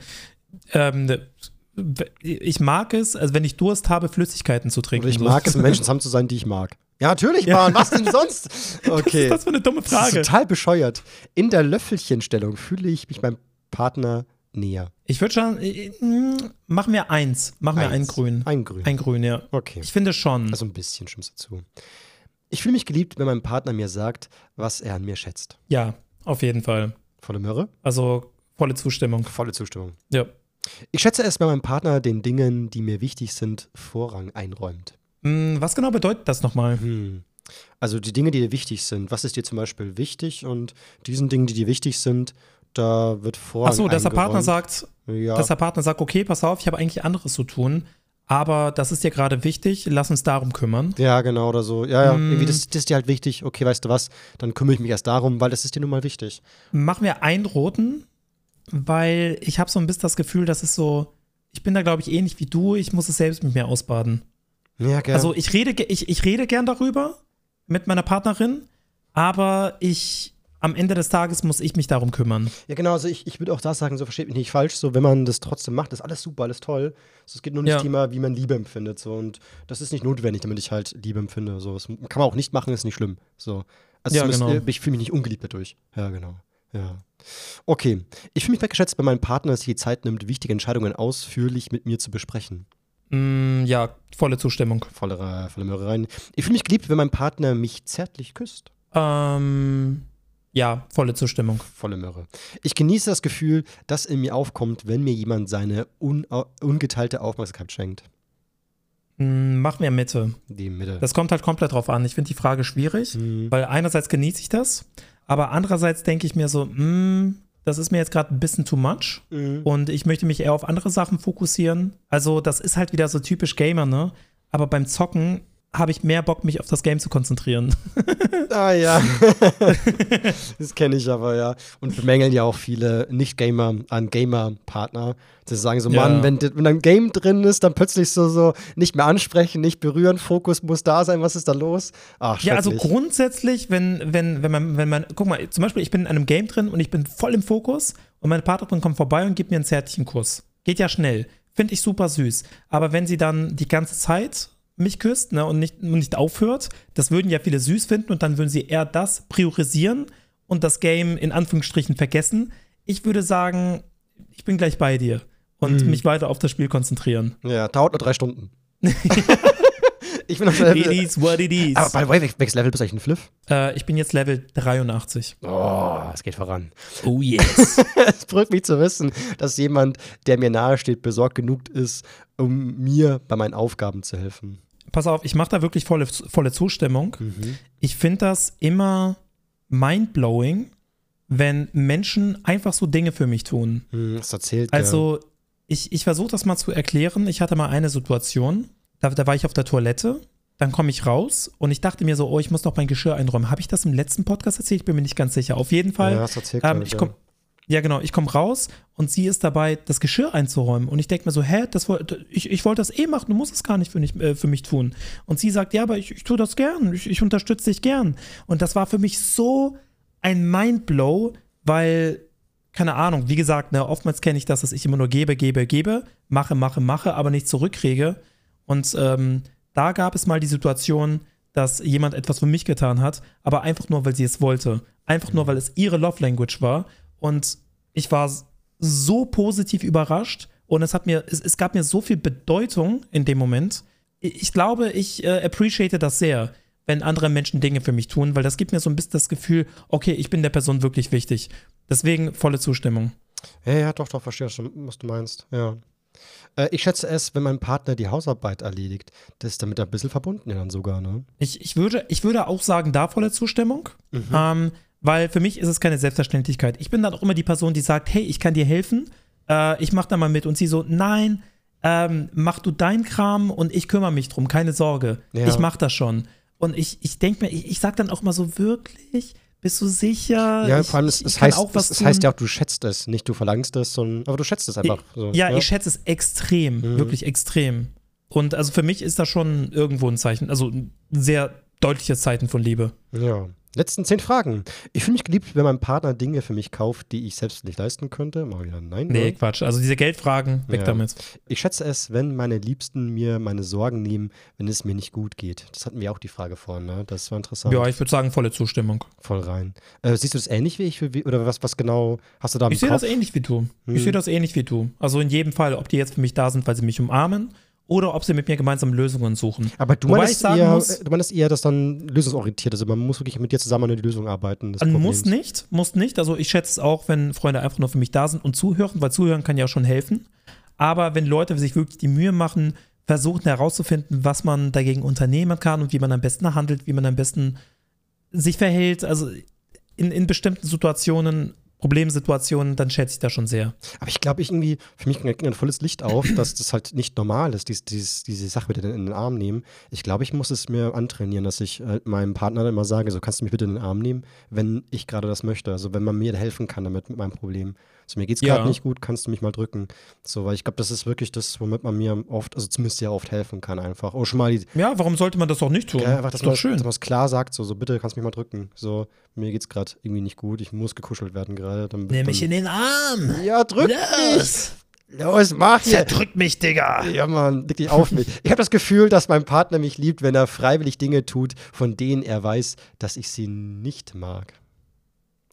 ähm, ich mag es, also wenn ich Durst habe, Flüssigkeiten zu trinken. Oder ich mag es, Menschen zusammen zu sein, die ich mag. Ja, natürlich, Ja. Mann. Was denn sonst? Was Okay. ist das für eine dumme Das ist Frage? total bescheuert. In der Löffelchenstellung fühle ich mich meinem Partner näher. Ich würde schon, äh, mm, machen wir eins. Machen wir ein Eins. Grün. Ein Grün. Ein Grün, ja. okay. Ich finde schon. Also ein bisschen stimmt's dazu. Ich fühle mich geliebt, wenn mein Partner mir sagt, was er an mir schätzt. ja, auf jeden Fall. Volle Möhre? Also volle Zustimmung. Volle Zustimmung. Ja. Ich schätze es, wenn mein Partner den Dingen, die mir wichtig sind, Vorrang einräumt. Mm, Was genau bedeutet das nochmal? Hm. Also die Dinge, die dir wichtig sind. Was ist dir zum Beispiel wichtig? Und diesen Dingen, die dir wichtig sind, da wird Vorrang Ach so, dass der Partner eingeräumt. sagt, ja, dass der Partner sagt, okay, pass auf, ich habe eigentlich anderes zu tun, aber das ist dir gerade wichtig, lass uns darum kümmern. ja, genau, oder so. Ja, ja, Hm. irgendwie, das, das ist dir halt wichtig. Okay, weißt du was? Dann kümmere ich mich erst darum, weil das ist dir nun mal wichtig. Machen wir einen roten, weil ich habe so ein bisschen das Gefühl, das ist so, ich bin da glaube ich ähnlich wie du, ich muss es selbst mit mir ausbaden. Ja, gell. Also ich rede, ich, ich rede gern darüber mit meiner Partnerin, aber ich, am Ende des Tages muss ich mich darum kümmern. Ja, genau, also ich, ich würde auch das sagen, so versteht mich nicht falsch, so wenn man das trotzdem macht, ist alles super, alles toll. So, es geht nur um Ja. das Thema, wie man Liebe empfindet. So, und das ist nicht notwendig, damit ich halt Liebe empfinde. So, das kann man auch nicht machen, ist nicht schlimm. So. Also Ja, genau. ich fühle mich nicht ungeliebt dadurch. Ja, genau. Ja. Okay. Ich fühle mich wertgeschätzt, wenn mein Partner sich die Zeit nimmt, wichtige Entscheidungen ausführlich mit mir zu besprechen. Mm, ja, volle Zustimmung. Volle, volle Möhre rein. Ich fühle mich geliebt, wenn mein Partner mich zärtlich küsst. Ähm, ja, volle Zustimmung. Volle Möhre. Ich genieße das Gefühl, das in mir aufkommt, wenn mir jemand seine un ungeteilte Aufmerksamkeit schenkt. Mm, mach mir Mitte. Die Mitte. Das kommt halt komplett drauf an. Ich finde die Frage schwierig, Mhm. weil einerseits genieße ich das, aber andererseits denke ich mir so, mm, das ist mir jetzt gerade ein bisschen too much Mhm. und ich möchte mich eher auf andere Sachen fokussieren. Also das ist halt wieder so typisch Gamer, ne? Aber beim Zocken habe ich mehr Bock, mich auf das Game zu konzentrieren. Ah ja. das kenne ich aber, ja. Und bemängeln ja auch viele Nicht-Gamer an Gamer-Partner. Die sagen so, Ja. Mann, wenn, wenn ein Game drin ist, dann plötzlich so, so nicht mehr ansprechen, nicht berühren, Fokus muss da sein, was ist da los? Ach, Ja, also grundsätzlich, wenn, wenn, wenn man, wenn man, guck mal, zum Beispiel, ich bin in einem Game drin und ich bin voll im Fokus und meine Partnerin kommt vorbei und gibt mir einen zärtlichen Kuss. Geht ja schnell. Finde ich super süß. Aber wenn sie dann die ganze Zeit mich küsst ne, und, nicht, und nicht aufhört, das würden ja viele süß finden und dann würden sie eher das priorisieren und das Game in Anführungsstrichen vergessen. Ich würde sagen, ich bin gleich bei dir und Mhm. mich weiter auf das Spiel konzentrieren. Ja, dauert nur drei Stunden. ich bin auf It Level. is what it is. Aber by the way, wel- welches Level bist du eigentlich in Fliff? Äh, ich bin jetzt Level 83. Oh, es geht voran. Oh yes. es beruhigt mich zu wissen, dass jemand, der mir nahesteht, besorgt genug ist, um mir bei meinen Aufgaben zu helfen. Pass auf, ich mache da wirklich volle, volle Zustimmung. Ich finde das immer mindblowing, wenn Menschen einfach so Dinge für mich tun. Hm, das erzählt Also, ich, ich versuche das mal zu erklären. Ich hatte mal eine Situation, da, da war ich auf der Toilette, dann komme ich raus und ich dachte mir so, oh, ich muss noch mein Geschirr einräumen. Habe ich das im letzten Podcast erzählt? Ich bin mir nicht ganz sicher. Auf jeden. Fall. Ja, das erzählt Ähm, ich komm, ja, genau. Ich komme raus und sie ist dabei, das Geschirr einzuräumen. Und ich denke mir so, hä, das, ich, ich wollte das eh machen, du musst es gar nicht für mich, äh, für mich tun. Und sie sagt, ja, aber ich, ich tue das gern, ich, ich unterstütze dich gern. Und das war für mich so ein Mindblow, weil, keine Ahnung, wie gesagt, ne, oftmals kenne ich das, dass ich immer nur gebe, gebe, gebe, mache, mache, mache, aber nicht zurückkriege. Und ähm, da gab es mal die Situation, dass jemand etwas für mich getan hat, aber einfach nur, weil sie es wollte. Einfach nur, weil es ihre Love Language war. Und ich war so positiv überrascht und es hat mir, es, es gab mir so viel Bedeutung in dem Moment. Ich, glaube, ich äh, appreciate das sehr, wenn andere Menschen Dinge für mich tun, weil das gibt mir so ein bisschen das Gefühl, okay, ich bin der Person wirklich wichtig. Deswegen volle Zustimmung. Ja, ja, doch, doch, verstehe schon, was du meinst. Ja. Äh, ich schätze es, wenn mein Partner die Hausarbeit erledigt. Das ist damit ein bisschen verbunden ja dann sogar, ne? Ich, ich, würde, ich würde auch sagen, da volle Zustimmung. Ähm, weil für mich ist es keine Selbstverständlichkeit. Ich bin dann auch immer die Person, die sagt, hey, ich kann dir helfen, äh, ich mach da mal mit. Und sie so, nein, ähm, mach du dein Kram und ich kümmere mich drum, keine Sorge. Ja. Ich mach das schon. Und ich, ich denke mir, ich, ich sag dann auch mal so, wirklich? Bist du sicher? Ja, ich, vor allem, es, es, heißt, auch was es, es heißt ja auch, du schätzt es. Nicht du verlangst es, sondern aber du schätzt es einfach. So, Ja, ich schätze es extrem, Mhm. wirklich extrem. Und also für mich ist das schon irgendwo ein Zeichen, also ein sehr deutliches Zeichen von Liebe. Ja. Letzten zehn Fragen. Ich fühle mich geliebt, wenn mein Partner Dinge für mich kauft, die ich selbst nicht leisten könnte. Mal wieder nein. Nee, ne? Quatsch. Also diese Geldfragen, weg Ja. damit. Ich schätze es, wenn meine Liebsten mir meine Sorgen nehmen, wenn es mir nicht gut geht. Das hatten wir auch die Frage vorhin, ne? Das war interessant. Ja, ich würde sagen, volle Zustimmung. Voll rein. Äh, siehst du das ähnlich wie ich? Oder was, was genau hast du da im Ich sehe das ähnlich wie du. Hm. Ich sehe das ähnlich wie du. Also in jedem Fall, ob die jetzt für mich da sind, weil sie mich umarmen oder ob sie mit mir gemeinsam Lösungen suchen. Aber du Wobei meinst, eher, muss- äh, du meinst eher, dass dann lösungsorientiert ist. Also man muss wirklich mit dir zusammen an die Lösung arbeiten. Man muss nicht, muss nicht. Also ich schätze es auch, wenn Freunde einfach nur für mich da sind und zuhören, weil zuhören kann ja schon helfen. Aber wenn Leute sich wirklich die Mühe machen, versuchen herauszufinden, was man dagegen unternehmen kann und wie man am besten handelt, wie man am besten sich verhält, also in, in bestimmten Situationen, Problemsituationen, dann schätze ich das schon sehr. Aber ich glaube, ich irgendwie, für mich ging ein volles Licht auf, dass das halt nicht normal ist, dies, dieses, diese Sache mit in den Arm nehmen. Ich glaube, ich muss es mir antrainieren, dass ich halt meinem Partner dann immer sage, so kannst du mich bitte in den Arm nehmen, wenn ich gerade das möchte. Also wenn man mir helfen kann damit mit meinem Problem. So, mir geht's gerade Ja. nicht gut, kannst du mich mal drücken. So, weil ich glaube, das ist wirklich das, womit man mir oft, also zumindest sehr oft helfen kann einfach. Oh, schon mal die, Ja, warum sollte man das auch nicht tun? ja, einfach, dass ist man, doch schön. dass man es klar sagt, so, so bitte kannst du mich mal drücken. So, mir geht's gerade irgendwie nicht gut, ich muss gekuschelt werden gerade. Nimm mich in den Arm. Ja, drück Los. mich! Los, mach hier! Zerdrück mich, Digga. Ja, Mann, leg dich auf mich. Ich habe das Gefühl, dass mein Partner mich liebt, wenn er freiwillig Dinge tut, von denen er weiß, dass ich sie nicht mag.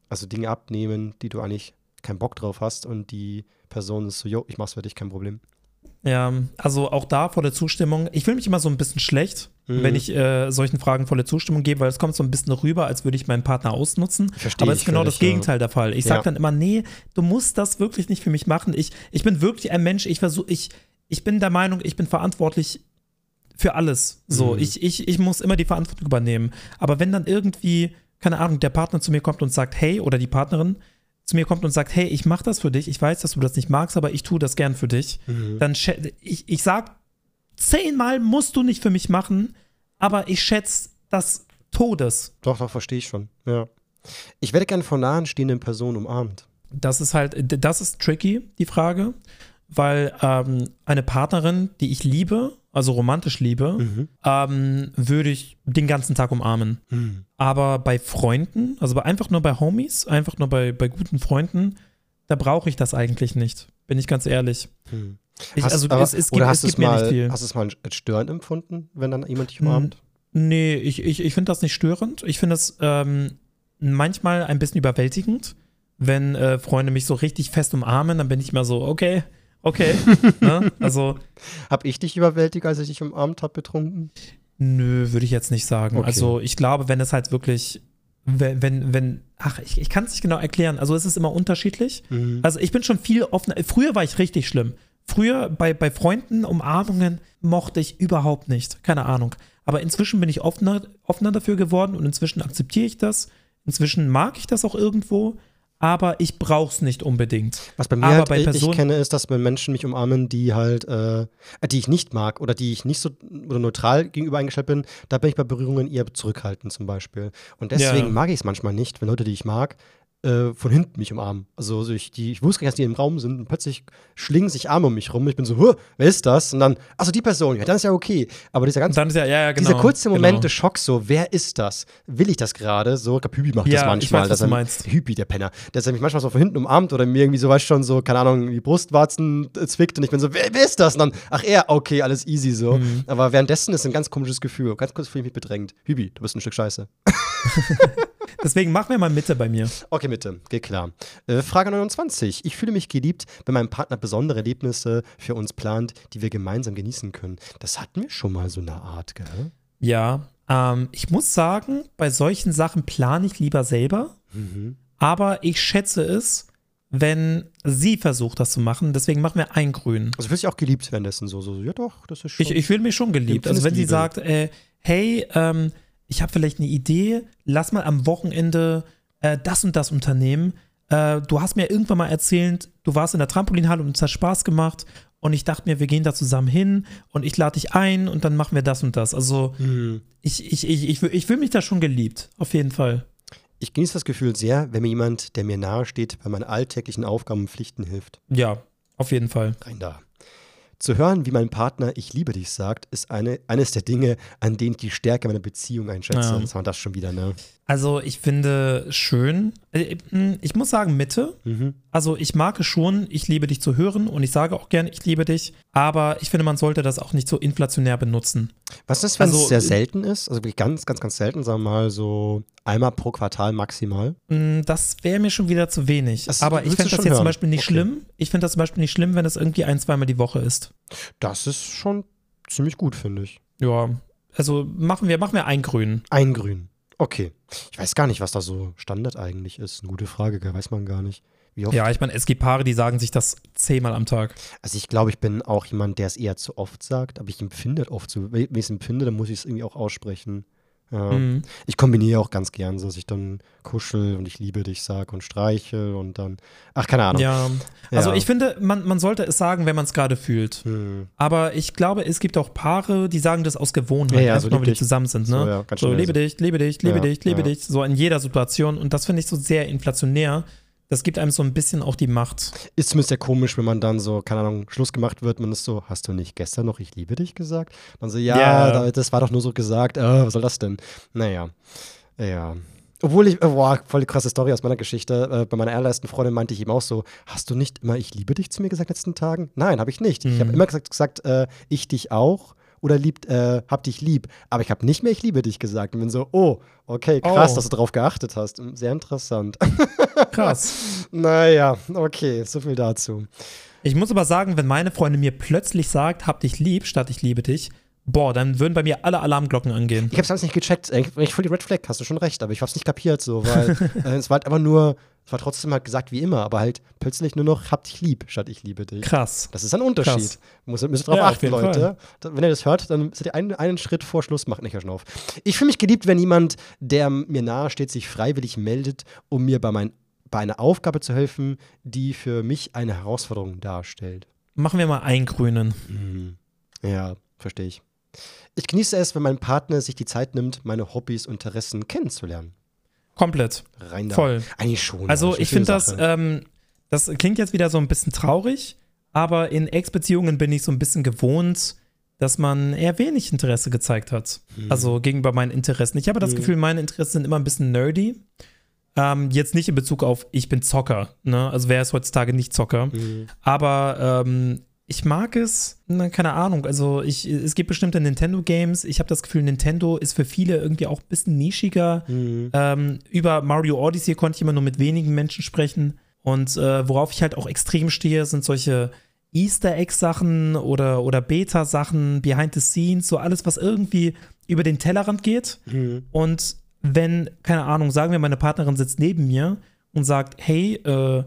Also Dinge abnehmen, die du eigentlich keinen Bock drauf hast und die Person ist so, jo, ich mach's für dich, kein Problem. Ja, also auch da volle Zustimmung. Ich fühle mich immer so ein bisschen schlecht, Mhm. wenn ich äh, solchen Fragen volle Zustimmung gebe, weil es kommt so ein bisschen rüber, als würde ich meinen Partner ausnutzen. Verstehe Aber es ist genau das Gegenteil der Fall. Ich Ja. sage dann immer, nee, du musst das wirklich nicht für mich machen. Ich, ich bin wirklich ein Mensch, ich versuche, ich, ich bin der Meinung, ich bin verantwortlich für alles. So, Mhm. ich, ich, ich muss immer die Verantwortung übernehmen. Aber wenn dann irgendwie, keine Ahnung, der Partner zu mir kommt und sagt, hey, oder die Partnerin zu mir kommt und sagt, hey, ich mache das für dich, ich weiß, dass du das nicht magst, aber ich tue das gern für dich, Mhm. dann ich, ich sag, zehnmal musst du nicht für mich machen, aber ich schätze das Todes. Doch, doch, verstehe ich schon. Ja. Ich werde gerne von nahen stehenden Personen umarmt. Das ist halt, das ist tricky, die Frage, weil ähm, eine Partnerin, die ich liebe, also romantisch liebe, Mhm. ähm, würde ich den ganzen Tag umarmen. Mhm. Aber bei Freunden, also bei, einfach nur bei Homies, einfach nur bei, bei guten Freunden, da brauche ich das eigentlich nicht, bin ich ganz ehrlich. Mhm. Ich, Hast- also aber- es, es gibt, oder es hast du gibt es mir mal, nicht viel. Hast du es mal störend empfunden, wenn dann jemand dich Hm. umarmt? Nee, ich, ich, ich finde das nicht störend. Ich finde es ähm, manchmal ein bisschen überwältigend, wenn äh, Freunde mich so richtig fest umarmen, dann bin ich immer so, okay, okay. ne? Also, Hab ich dich überwältigt, als ich dich umarmt habe, betrunken? nö, würde ich jetzt nicht sagen. Okay. Also, ich glaube, wenn es halt wirklich, wenn, wenn, wenn ach, ich, ich kann es nicht genau erklären. Also, es ist immer unterschiedlich. Mhm. Also ich bin schon viel offener. Früher war ich richtig schlimm. Früher bei, bei Freunden, Umarmungen mochte ich überhaupt nicht. Keine Ahnung. Aber inzwischen bin ich offener, offener dafür geworden und inzwischen akzeptiere ich das. Inzwischen mag ich das auch irgendwo, aber ich brauche es nicht unbedingt. Was bei mir halt, bei ich- ich Personen- kenne, ist, dass wenn Menschen mich umarmen, die halt, äh, äh, die ich nicht mag oder die ich nicht so oder neutral gegenüber eingestellt bin, da bin ich bei Berührungen eher zurückhaltend zum Beispiel. Und deswegen Ja. mag ich es manchmal nicht, wenn Leute, die ich mag, äh, von hinten mich umarmen. Also so ich, die, ich wusste gar nicht, dass die im Raum sind und plötzlich schlingen sich Arme um mich rum. Ich bin so, "Huh, wer ist das? Und dann, achso, die Person, ja, dann ist ja okay. Aber dieser ganze dann ist ja, ja, ja, genau. dieser kurze Moment genau. des Schocks, so, wer ist das? Will ich das gerade? So, ich glaub, Hübi macht das ich manchmal. weiß, was dass er, du meinst. Hübi, der Penner, dass er mich manchmal so von hinten umarmt oder mir irgendwie so, weißt schon, so, keine Ahnung, die Brustwarzen äh, zwickt und ich bin so, wer, wer ist das? Und dann, ach er, okay, alles easy so. Mhm. Aber währenddessen ist ein ganz komisches Gefühl. Ganz kurz fühle ich mich bedrängt. Hübi, du bist ein Stück Scheiße. Deswegen mach mir mal Mitte bei mir. Okay, Mitte, geht klar. Äh, Frage 29. Ich fühle mich geliebt, wenn mein Partner besondere Erlebnisse für uns plant, die wir gemeinsam genießen können. Das hatten wir schon mal so eine Art, gell? Ja, ähm, ich muss sagen, bei solchen Sachen plane ich lieber selber. Mhm. Aber ich schätze es, wenn sie versucht, das zu machen. Deswegen machen wir ein Grün. Also fühlst du auch geliebt währenddessen so, so, ja doch, das ist schon. Ich, ich fühle mich schon geliebt. Also wenn sie sagt, äh, hey, ähm, ich habe vielleicht eine Idee, lass mal am Wochenende äh, das und das unternehmen. Äh, du hast mir irgendwann mal erzählt, du warst in der Trampolinhalle und es hat Spaß gemacht. Und ich dachte mir, wir gehen da zusammen hin und ich lade dich ein und dann machen wir das und das. Also Hm. ich, ich, ich, ich, ich fühle mich da schon geliebt, auf jeden Fall. Ich genieße das Gefühl sehr, wenn mir jemand, der mir nahe steht, bei meinen alltäglichen Aufgaben und Pflichten hilft. Ja, auf jeden Fall. Rein da. Zu hören, wie mein Partner Ich liebe dich sagt, ist eine, eines der Dinge, an denen ich die Stärke meiner Beziehung einschätze. Ja. Das war das schon wieder, ne? Also ich finde schön, äh, ich muss sagen Mitte. Mhm. Also ich mag es schon, ich liebe dich zu hören und ich sage auch gerne, ich liebe dich, aber ich finde, man sollte das auch nicht so inflationär benutzen. Was ist, wenn Also, es sehr äh, selten ist? Also wirklich ganz, ganz, ganz selten, sagen wir mal so einmal pro Quartal maximal. Mm, Das wäre mir schon wieder zu wenig. Das aber ich du das jetzt zum hören? Beispiel nicht Okay. schlimm. Ich finde das zum Beispiel nicht schlimm, wenn es irgendwie ein, zweimal die Woche ist. Das ist schon ziemlich gut, finde ich. Ja, also machen wir, machen wir ein Grün. Ein Grün. Okay. Ich weiß gar nicht, was da so Standard eigentlich ist. Eine gute Frage, weiß man gar nicht. Wie oft? Ja, ich meine, es gibt Paare, die sagen sich das zehnmal am Tag. Also ich glaube, ich bin auch jemand, der es eher zu oft sagt, aber ich empfinde es oft so. Wenn ich es empfinde, dann muss ich es irgendwie auch aussprechen. Ja. Mhm. Ich kombiniere auch ganz gern dass ich dann kuschel und ich liebe dich sag und streiche und dann, ach, keine Ahnung. Ja, also Ja. ich finde, man, man sollte es sagen, wenn man es gerade fühlt. Hm. Aber ich glaube, es gibt auch Paare, die sagen das aus Gewohnheit, Ja, so nur, lieb weil die zusammen sind. Ne? So, ja, So, so. dich, liebe dich, liebe Ja, dich, liebe ja. dich. So in jeder Situation. Und das finde ich so sehr inflationär. Das gibt einem so ein bisschen auch die Macht. Ist zumindest sehr komisch, wenn man dann so, keine Ahnung, Schluss gemacht wird, man ist so, hast du nicht gestern noch ich liebe dich gesagt? Dann so, ja, Ja. da- das war doch nur so gesagt, äh, was soll das denn? Naja, ja. Obwohl ich, äh, boah, voll die krasse Story aus meiner Geschichte. Äh, bei meiner allerersten Freundin meinte ich ihm auch so: Hast du nicht immer ich liebe dich zu mir gesagt in den letzten Tagen? Nein, habe ich nicht. Ich habe Mhm. immer gesagt, gesagt äh, ich dich auch oder liebt, äh, hab dich lieb. Aber ich habe nicht mehr ich liebe dich gesagt. Und bin so: Oh, okay, krass, Oh. dass du darauf geachtet hast. Sehr interessant. Krass. naja, okay, so viel dazu. Ich muss aber sagen, wenn meine Freundin mir plötzlich sagt, hab dich lieb, statt ich liebe dich, boah, dann würden bei mir alle Alarmglocken angehen. Ich hab's alles nicht gecheckt. Eigentlich voll die Red Flag, hast du schon recht, aber ich hab's nicht kapiert, so, weil äh, es war halt einfach nur, es war trotzdem halt gesagt wie immer, aber halt plötzlich nur noch hab dich lieb, statt ich liebe dich. Krass. Das ist ein Unterschied. Krass. Muss, müsst ihr drauf Ja, achten, Leute. Da- Wenn ihr das hört, dann seid ihr einen, einen Schritt vor Schluss, macht nicht schon auf. Ich fühle mich geliebt, wenn jemand, der mir nahe steht, sich freiwillig meldet, um mir bei, mein, bei einer Aufgabe zu helfen, die für mich eine Herausforderung darstellt. Machen wir mal eingrünen. Mhm. Ja, verstehe ich. Ich genieße es, wenn mein Partner sich die Zeit nimmt, meine Hobbys und Interessen kennenzulernen. Komplett. Rein da. Voll. Eigentlich schon. Also ich finde das, ähm, das klingt jetzt wieder so ein bisschen traurig, aber in Ex-Beziehungen bin ich so ein bisschen gewohnt, dass man eher wenig Interesse gezeigt hat. Mhm. Also gegenüber meinen Interessen. Ich habe das Mhm. Gefühl, meine Interessen sind immer ein bisschen nerdy. Ähm, jetzt nicht in Bezug auf, ich bin Zocker. Ne? Also wer ist heutzutage nicht Zocker? Mhm. Aber ähm, ich mag es, na, keine Ahnung. Also ich, es gibt bestimmte Nintendo-Games. Ich habe das Gefühl, Nintendo ist für viele irgendwie auch ein bisschen nischiger. Mhm. Ähm, über Mario Odyssey konnte ich immer nur mit wenigen Menschen sprechen. Und äh, worauf ich halt auch extrem stehe, sind solche Easter Egg-Sachen oder, oder Beta-Sachen, Behind the Scenes, so alles, was irgendwie über den Tellerrand geht. Mhm. Und wenn, keine Ahnung, sagen wir, meine Partnerin sitzt neben mir und sagt, hey, äh,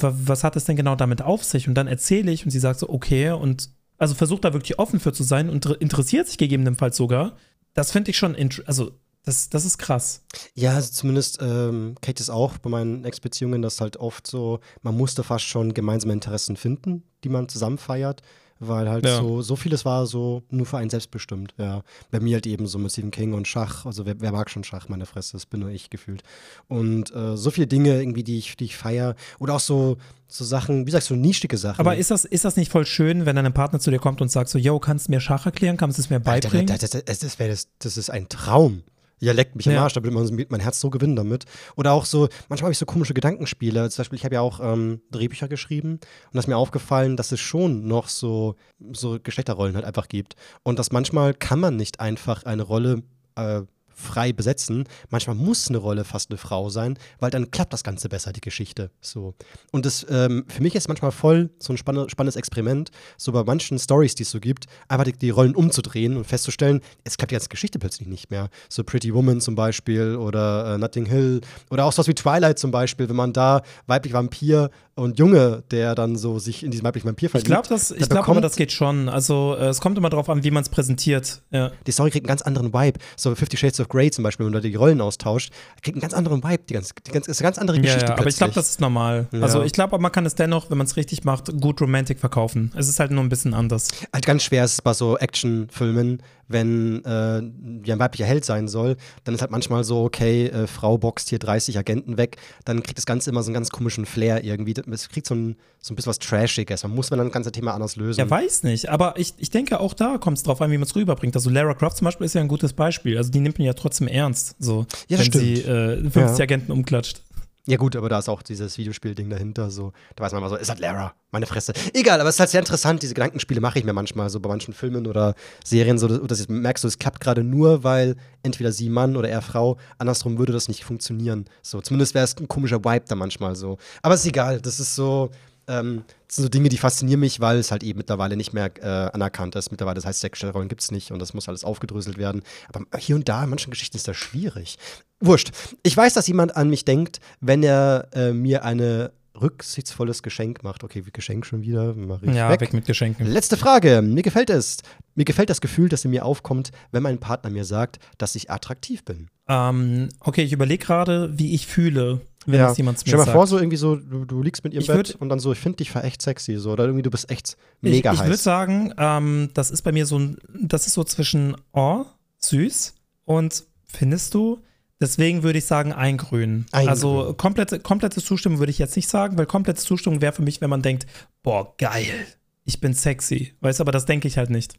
was hat es denn genau damit auf sich? Und dann erzähle ich und sie sagt so, okay, und also versucht da wirklich offen für zu sein und inter- interessiert sich gegebenenfalls sogar. Das finde ich schon, also das, das ist krass. Ja, also zumindest ähm, kenne ich das auch bei meinen Ex-Beziehungen, dass halt oft so, man musste fast schon gemeinsame Interessen finden, die man zusammen feiert, weil halt Ja. so, so vieles war so nur für einen selbst bestimmt, ja. Bei mir halt eben so mit Stephen King und Schach, also wer, wer mag schon Schach, meine Fresse, das bin nur ich gefühlt. Und äh, so viele Dinge irgendwie, die ich, die ich feiere oder auch so, so Sachen, wie sagst du, nischige Sachen. Aber ist das, ist das nicht voll schön, wenn dein Partner zu dir kommt und sagt so, yo, kannst du mir Schach erklären, kannst du es mir beibringen? das, das, das, das, das ist ein Traum. Ja, leckt mich am Ja. Arsch, da wird mein, mein Herz so gewinnen damit. Oder auch so, manchmal habe ich so komische Gedankenspiele. Zum Beispiel, ich habe ja auch ähm, Drehbücher geschrieben und da ist mir aufgefallen, dass es schon noch so, so Geschlechterrollen halt einfach gibt. Und dass manchmal kann man nicht einfach eine Rolle äh, frei besetzen. Manchmal muss eine Rolle fast eine Frau sein, weil dann klappt das Ganze besser, die Geschichte. So. Und das ähm, für mich ist manchmal voll so ein spanne, spannendes Experiment, so bei manchen Stories, die es so gibt, einfach die, die Rollen umzudrehen und festzustellen, es klappt die ganze Geschichte plötzlich nicht mehr. So Pretty Woman zum Beispiel oder äh, Notting Hill oder auch sowas wie Twilight zum Beispiel, wenn man da weiblich Vampir und Junge, der dann so sich in diesen weiblichen Vampir ich verliebt. glaube, das, ich da glaub aber, das geht schon. Also äh, es kommt immer darauf an, wie man es präsentiert. Ja. die Story kriegt einen ganz anderen Vibe. So Fifty Shades of Grey zum Beispiel, wenn man da die Rollen austauscht, kriegt einen ganz anderen Vibe. Die ganz, die ganz, ist eine ganz andere Ja, Geschichte ja, aber ich glaube, das ist normal. Ja. Also ich glaube, man kann es dennoch, wenn man es richtig macht, gut Romantic verkaufen. Es ist halt nur ein bisschen anders. halt ganz schwer ist es bei so Actionfilmen, wenn äh, ja ein weiblicher Held sein soll, dann ist halt manchmal so, okay, äh, Frau boxt hier 30 Agenten weg, dann kriegt das Ganze immer so einen ganz komischen Flair irgendwie. Es kriegt so ein, so ein bisschen was Trashiges. Man muss man dann das ganze Thema anders lösen. Ja, weiß nicht. Aber ich, ich denke, auch da kommt es drauf an, wie man es rüberbringt. Also Lara Croft zum Beispiel ist ja ein gutes Beispiel. Also die nimmt man ja trotzdem ernst. So, Ja, wenn sie stimmt. äh, 50 Ja. Agenten umklatscht. Ja, gut, aber da ist auch dieses Videospiel-Ding dahinter. So, da weiß man mal so, ist halt Lara, meine Fresse. Egal, aber es ist halt sehr interessant. Diese Gedankenspiele mache ich mir manchmal so bei manchen Filmen oder Serien, so dass, du merkst, du, es klappt gerade nur, weil entweder sie Mann oder er Frau. Andersrum würde das nicht funktionieren. So, zumindest wäre es ein komischer Vibe da manchmal so. Aber ist egal, das ist so. Ähm, das sind so Dinge, die faszinieren mich, weil es halt eben mittlerweile nicht mehr äh, anerkannt ist. Mittlerweile, das heißt, Sexstellrollen gibt es nicht und das muss alles aufgedröselt werden. Aber hier und da, in manchen Geschichten ist das schwierig. Wurscht. Ich weiß, dass jemand an mich denkt, wenn er äh, mir eine rücksichtsvolles Geschenk macht. Okay, Geschenk schon wieder, Ja, weg. weg. mit Geschenken. Letzte Frage. Mir gefällt es. Mir gefällt das Gefühl, das in mir aufkommt, wenn mein Partner mir sagt, dass ich attraktiv bin. Ähm, okay, ich überlege gerade, wie ich fühle, wenn das jemand zu mir Stell dir mal sagt. vor, so irgendwie so, du, du liegst mit ihr im Ich Bett würd- und dann so, ich finde dich ver echt sexy, so, oder irgendwie du bist echt ich mega ich würde heiß. sagen, ähm, das ist bei mir so ein, das ist so zwischen, oh, süß und findest du? Deswegen würde ich sagen, eingrün. Eingrün. Also komplette, komplette Zustimmung würde ich jetzt nicht sagen, weil komplette Zustimmung wäre für mich, wenn man denkt, boah, geil, ich bin sexy. Weißt du, aber das denke ich halt nicht,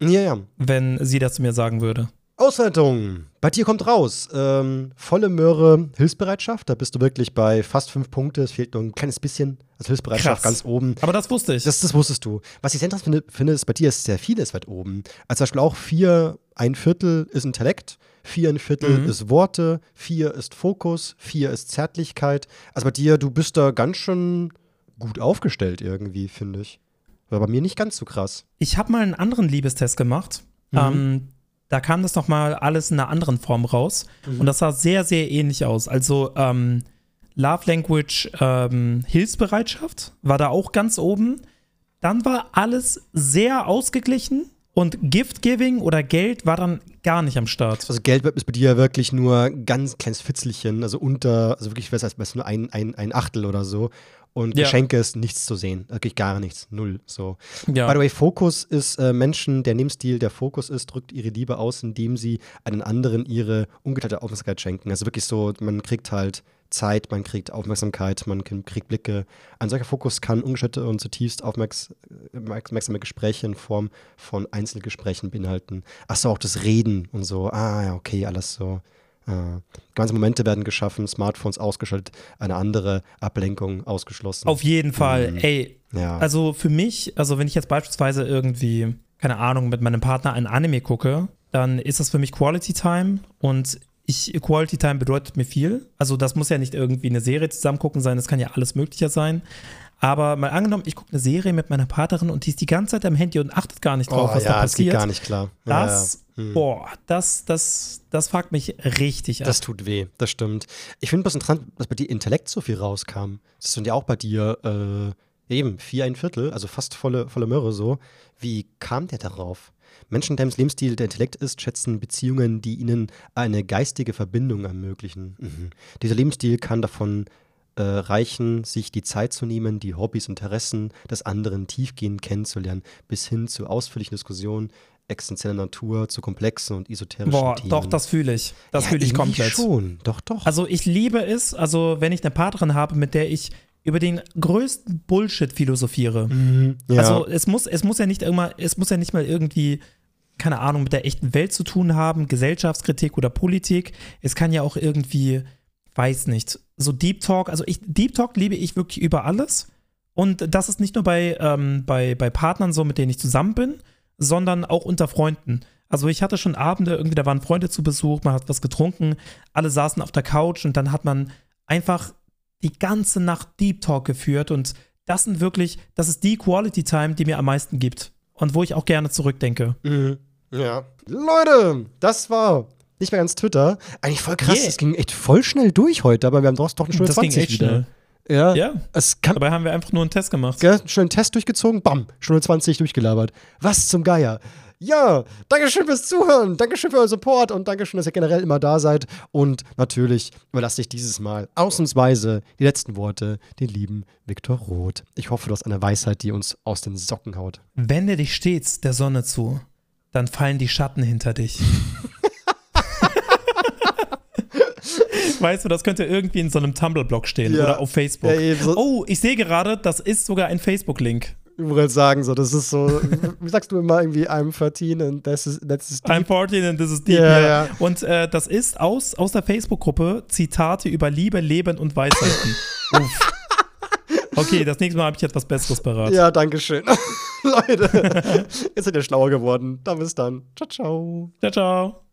Ja, ja. wenn sie das zu mir sagen würde. Auswertung. Bei dir kommt raus. Ähm, volle Möhre, Hilfsbereitschaft. Da bist du wirklich bei fast fünf Punkte. Es fehlt nur ein kleines bisschen. Also Hilfsbereitschaft Krass. ganz oben. Aber das wusste ich. Das, das wusstest du. Was ich sehr interessant finde, finde, ist, bei dir ist sehr vieles weit oben. Also zum Beispiel auch vier, ein Viertel ist Intellekt, vier ein Viertel Mhm. ist Worte, vier ist Fokus, vier ist Zärtlichkeit. Also bei dir, du bist da ganz schön gut aufgestellt irgendwie, finde ich. War bei mir nicht ganz so krass. Ich habe mal einen anderen Liebestest gemacht. Mhm. Ähm, da kam das nochmal alles in einer anderen Form raus. Mhm. Und das sah sehr, sehr ähnlich aus. Also ähm, Love Language ähm, Hilfsbereitschaft war da auch ganz oben. Dann war alles sehr ausgeglichen. Und Gift-Giving oder Geld war dann gar nicht am Start. Also Geld ist bei dir ja wirklich nur ganz kleines Fitzelchen, also unter, also wirklich, was heißt, nur ein, ein, ein Achtel oder so. Und ja. Geschenke ist nichts zu sehen. Wirklich gar nichts. Null. So. Ja. By the way, Fokus ist äh, Menschen, der Nebenstil, der Fokus ist, drückt ihre Liebe aus, indem sie einen anderen ihre ungeteilte Aufmerksamkeit schenken. Also wirklich so, man kriegt halt Zeit, man kriegt Aufmerksamkeit, man kriegt Blicke. Ein solcher Fokus kann ungeschüttete und zutiefst aufmerksame Gespräche in Form von Einzelgesprächen beinhalten. Achso, auch das Reden und so. Ah, ja, okay, alles so. Äh, ganze Momente werden geschaffen, Smartphones ausgeschaltet, eine andere Ablenkung ausgeschlossen. Auf jeden Fall. Mhm. Ey, ja. also für mich, also wenn ich jetzt beispielsweise irgendwie, keine Ahnung, mit meinem Partner ein Anime gucke, dann ist das für mich Quality Time und ich, Quality Time bedeutet mir viel. Also das muss ja nicht irgendwie eine Serie zusammen gucken sein, das kann ja alles Mögliche sein. Aber mal angenommen, ich gucke eine Serie mit meiner Partnerin und die ist die ganze Zeit am Handy und achtet gar nicht drauf, oh, was ja, da passiert. Das geht gar nicht klar. Das, ja, ja. Hm. boah, das, das, das fuckt mich richtig ab. Das tut weh, das stimmt. Ich finde es interessant, dass bei dir Intellekt so viel rauskam. Das sind ja auch bei dir äh, eben vier ein Viertel, also fast volle, volle Möhre so. Wie kam der darauf? Menschen, deren Lebensstil der Intellekt ist, schätzen Beziehungen, die ihnen eine geistige Verbindung ermöglichen. Mhm. Dieser Lebensstil kann davon äh, reichen, sich die Zeit zu nehmen, die Hobbys und Interessen des anderen tiefgehend kennenzulernen, bis hin zu ausführlichen Diskussionen existenzieller Natur, zu komplexen und esoterischen Boah, Themen. doch, das fühle ich. Das ja, fühle ich komplett. schon, doch, doch. Also ich liebe es, also wenn ich eine Partnerin habe, mit der ich über den größten Bullshit philosophiere. Mhm, ja. Also es muss, es muss ja nicht immer, es muss ja nicht mal irgendwie, keine Ahnung, mit der echten Welt zu tun haben, Gesellschaftskritik oder Politik. Es kann ja auch irgendwie, weiß nicht, so Deep Talk, also ich, Deep Talk liebe ich wirklich über alles. Und das ist nicht nur bei, ähm, bei, bei Partnern so, mit denen ich zusammen bin, sondern auch unter Freunden. Also ich hatte schon Abende, irgendwie, da waren Freunde zu Besuch, man hat was getrunken, alle saßen auf der Couch und dann hat man einfach die ganze Nacht Deep Talk geführt und das sind wirklich, das ist die Quality Time, die mir am meisten gibt und wo ich auch gerne zurückdenke. Mhm. Ja. Leute, das war nicht mehr ganz Twitter. Eigentlich voll krass, yeah. das ging echt voll schnell durch heute, aber wir haben doch, doch eine Stunde das 20 ging echt wieder. Schnell. Ja. ja. Es kann, Dabei haben wir einfach nur einen Test gemacht. Gell? Schön einen Test durchgezogen, bam, Stunde 20 durchgelabert. Was zum Geier. Ja, Dankeschön fürs Zuhören, Dankeschön für euren Support und Dankeschön, dass ihr generell immer da seid. Und natürlich überlasse ich dieses Mal ausnahmsweise die letzten Worte den lieben Viktor Roth. Ich hoffe, du hast eine Weisheit, die uns aus den Socken haut. Wende dich stets der Sonne zu, dann fallen die Schatten hinter dich. weißt du, das könnte irgendwie in so einem Tumblr-Blog stehen ja. oder auf Facebook. Ja, so oh, ich sehe gerade, das ist sogar ein Facebook-Link überall sagen, so, das ist so, wie sagst du immer irgendwie, I'm 13 and this is, this is deep. I'm 14 and this is deep, yeah, ja. Und äh, das ist aus, aus der Facebook-Gruppe Zitate über Liebe, Leben und Weisheiten. Uff. Okay, das nächste Mal habe ich etwas Besseres parat. Ja, danke schön. Leute, jetzt seid ihr schlauer geworden. Dann bis dann. Ciao, ciao. Ciao, ciao.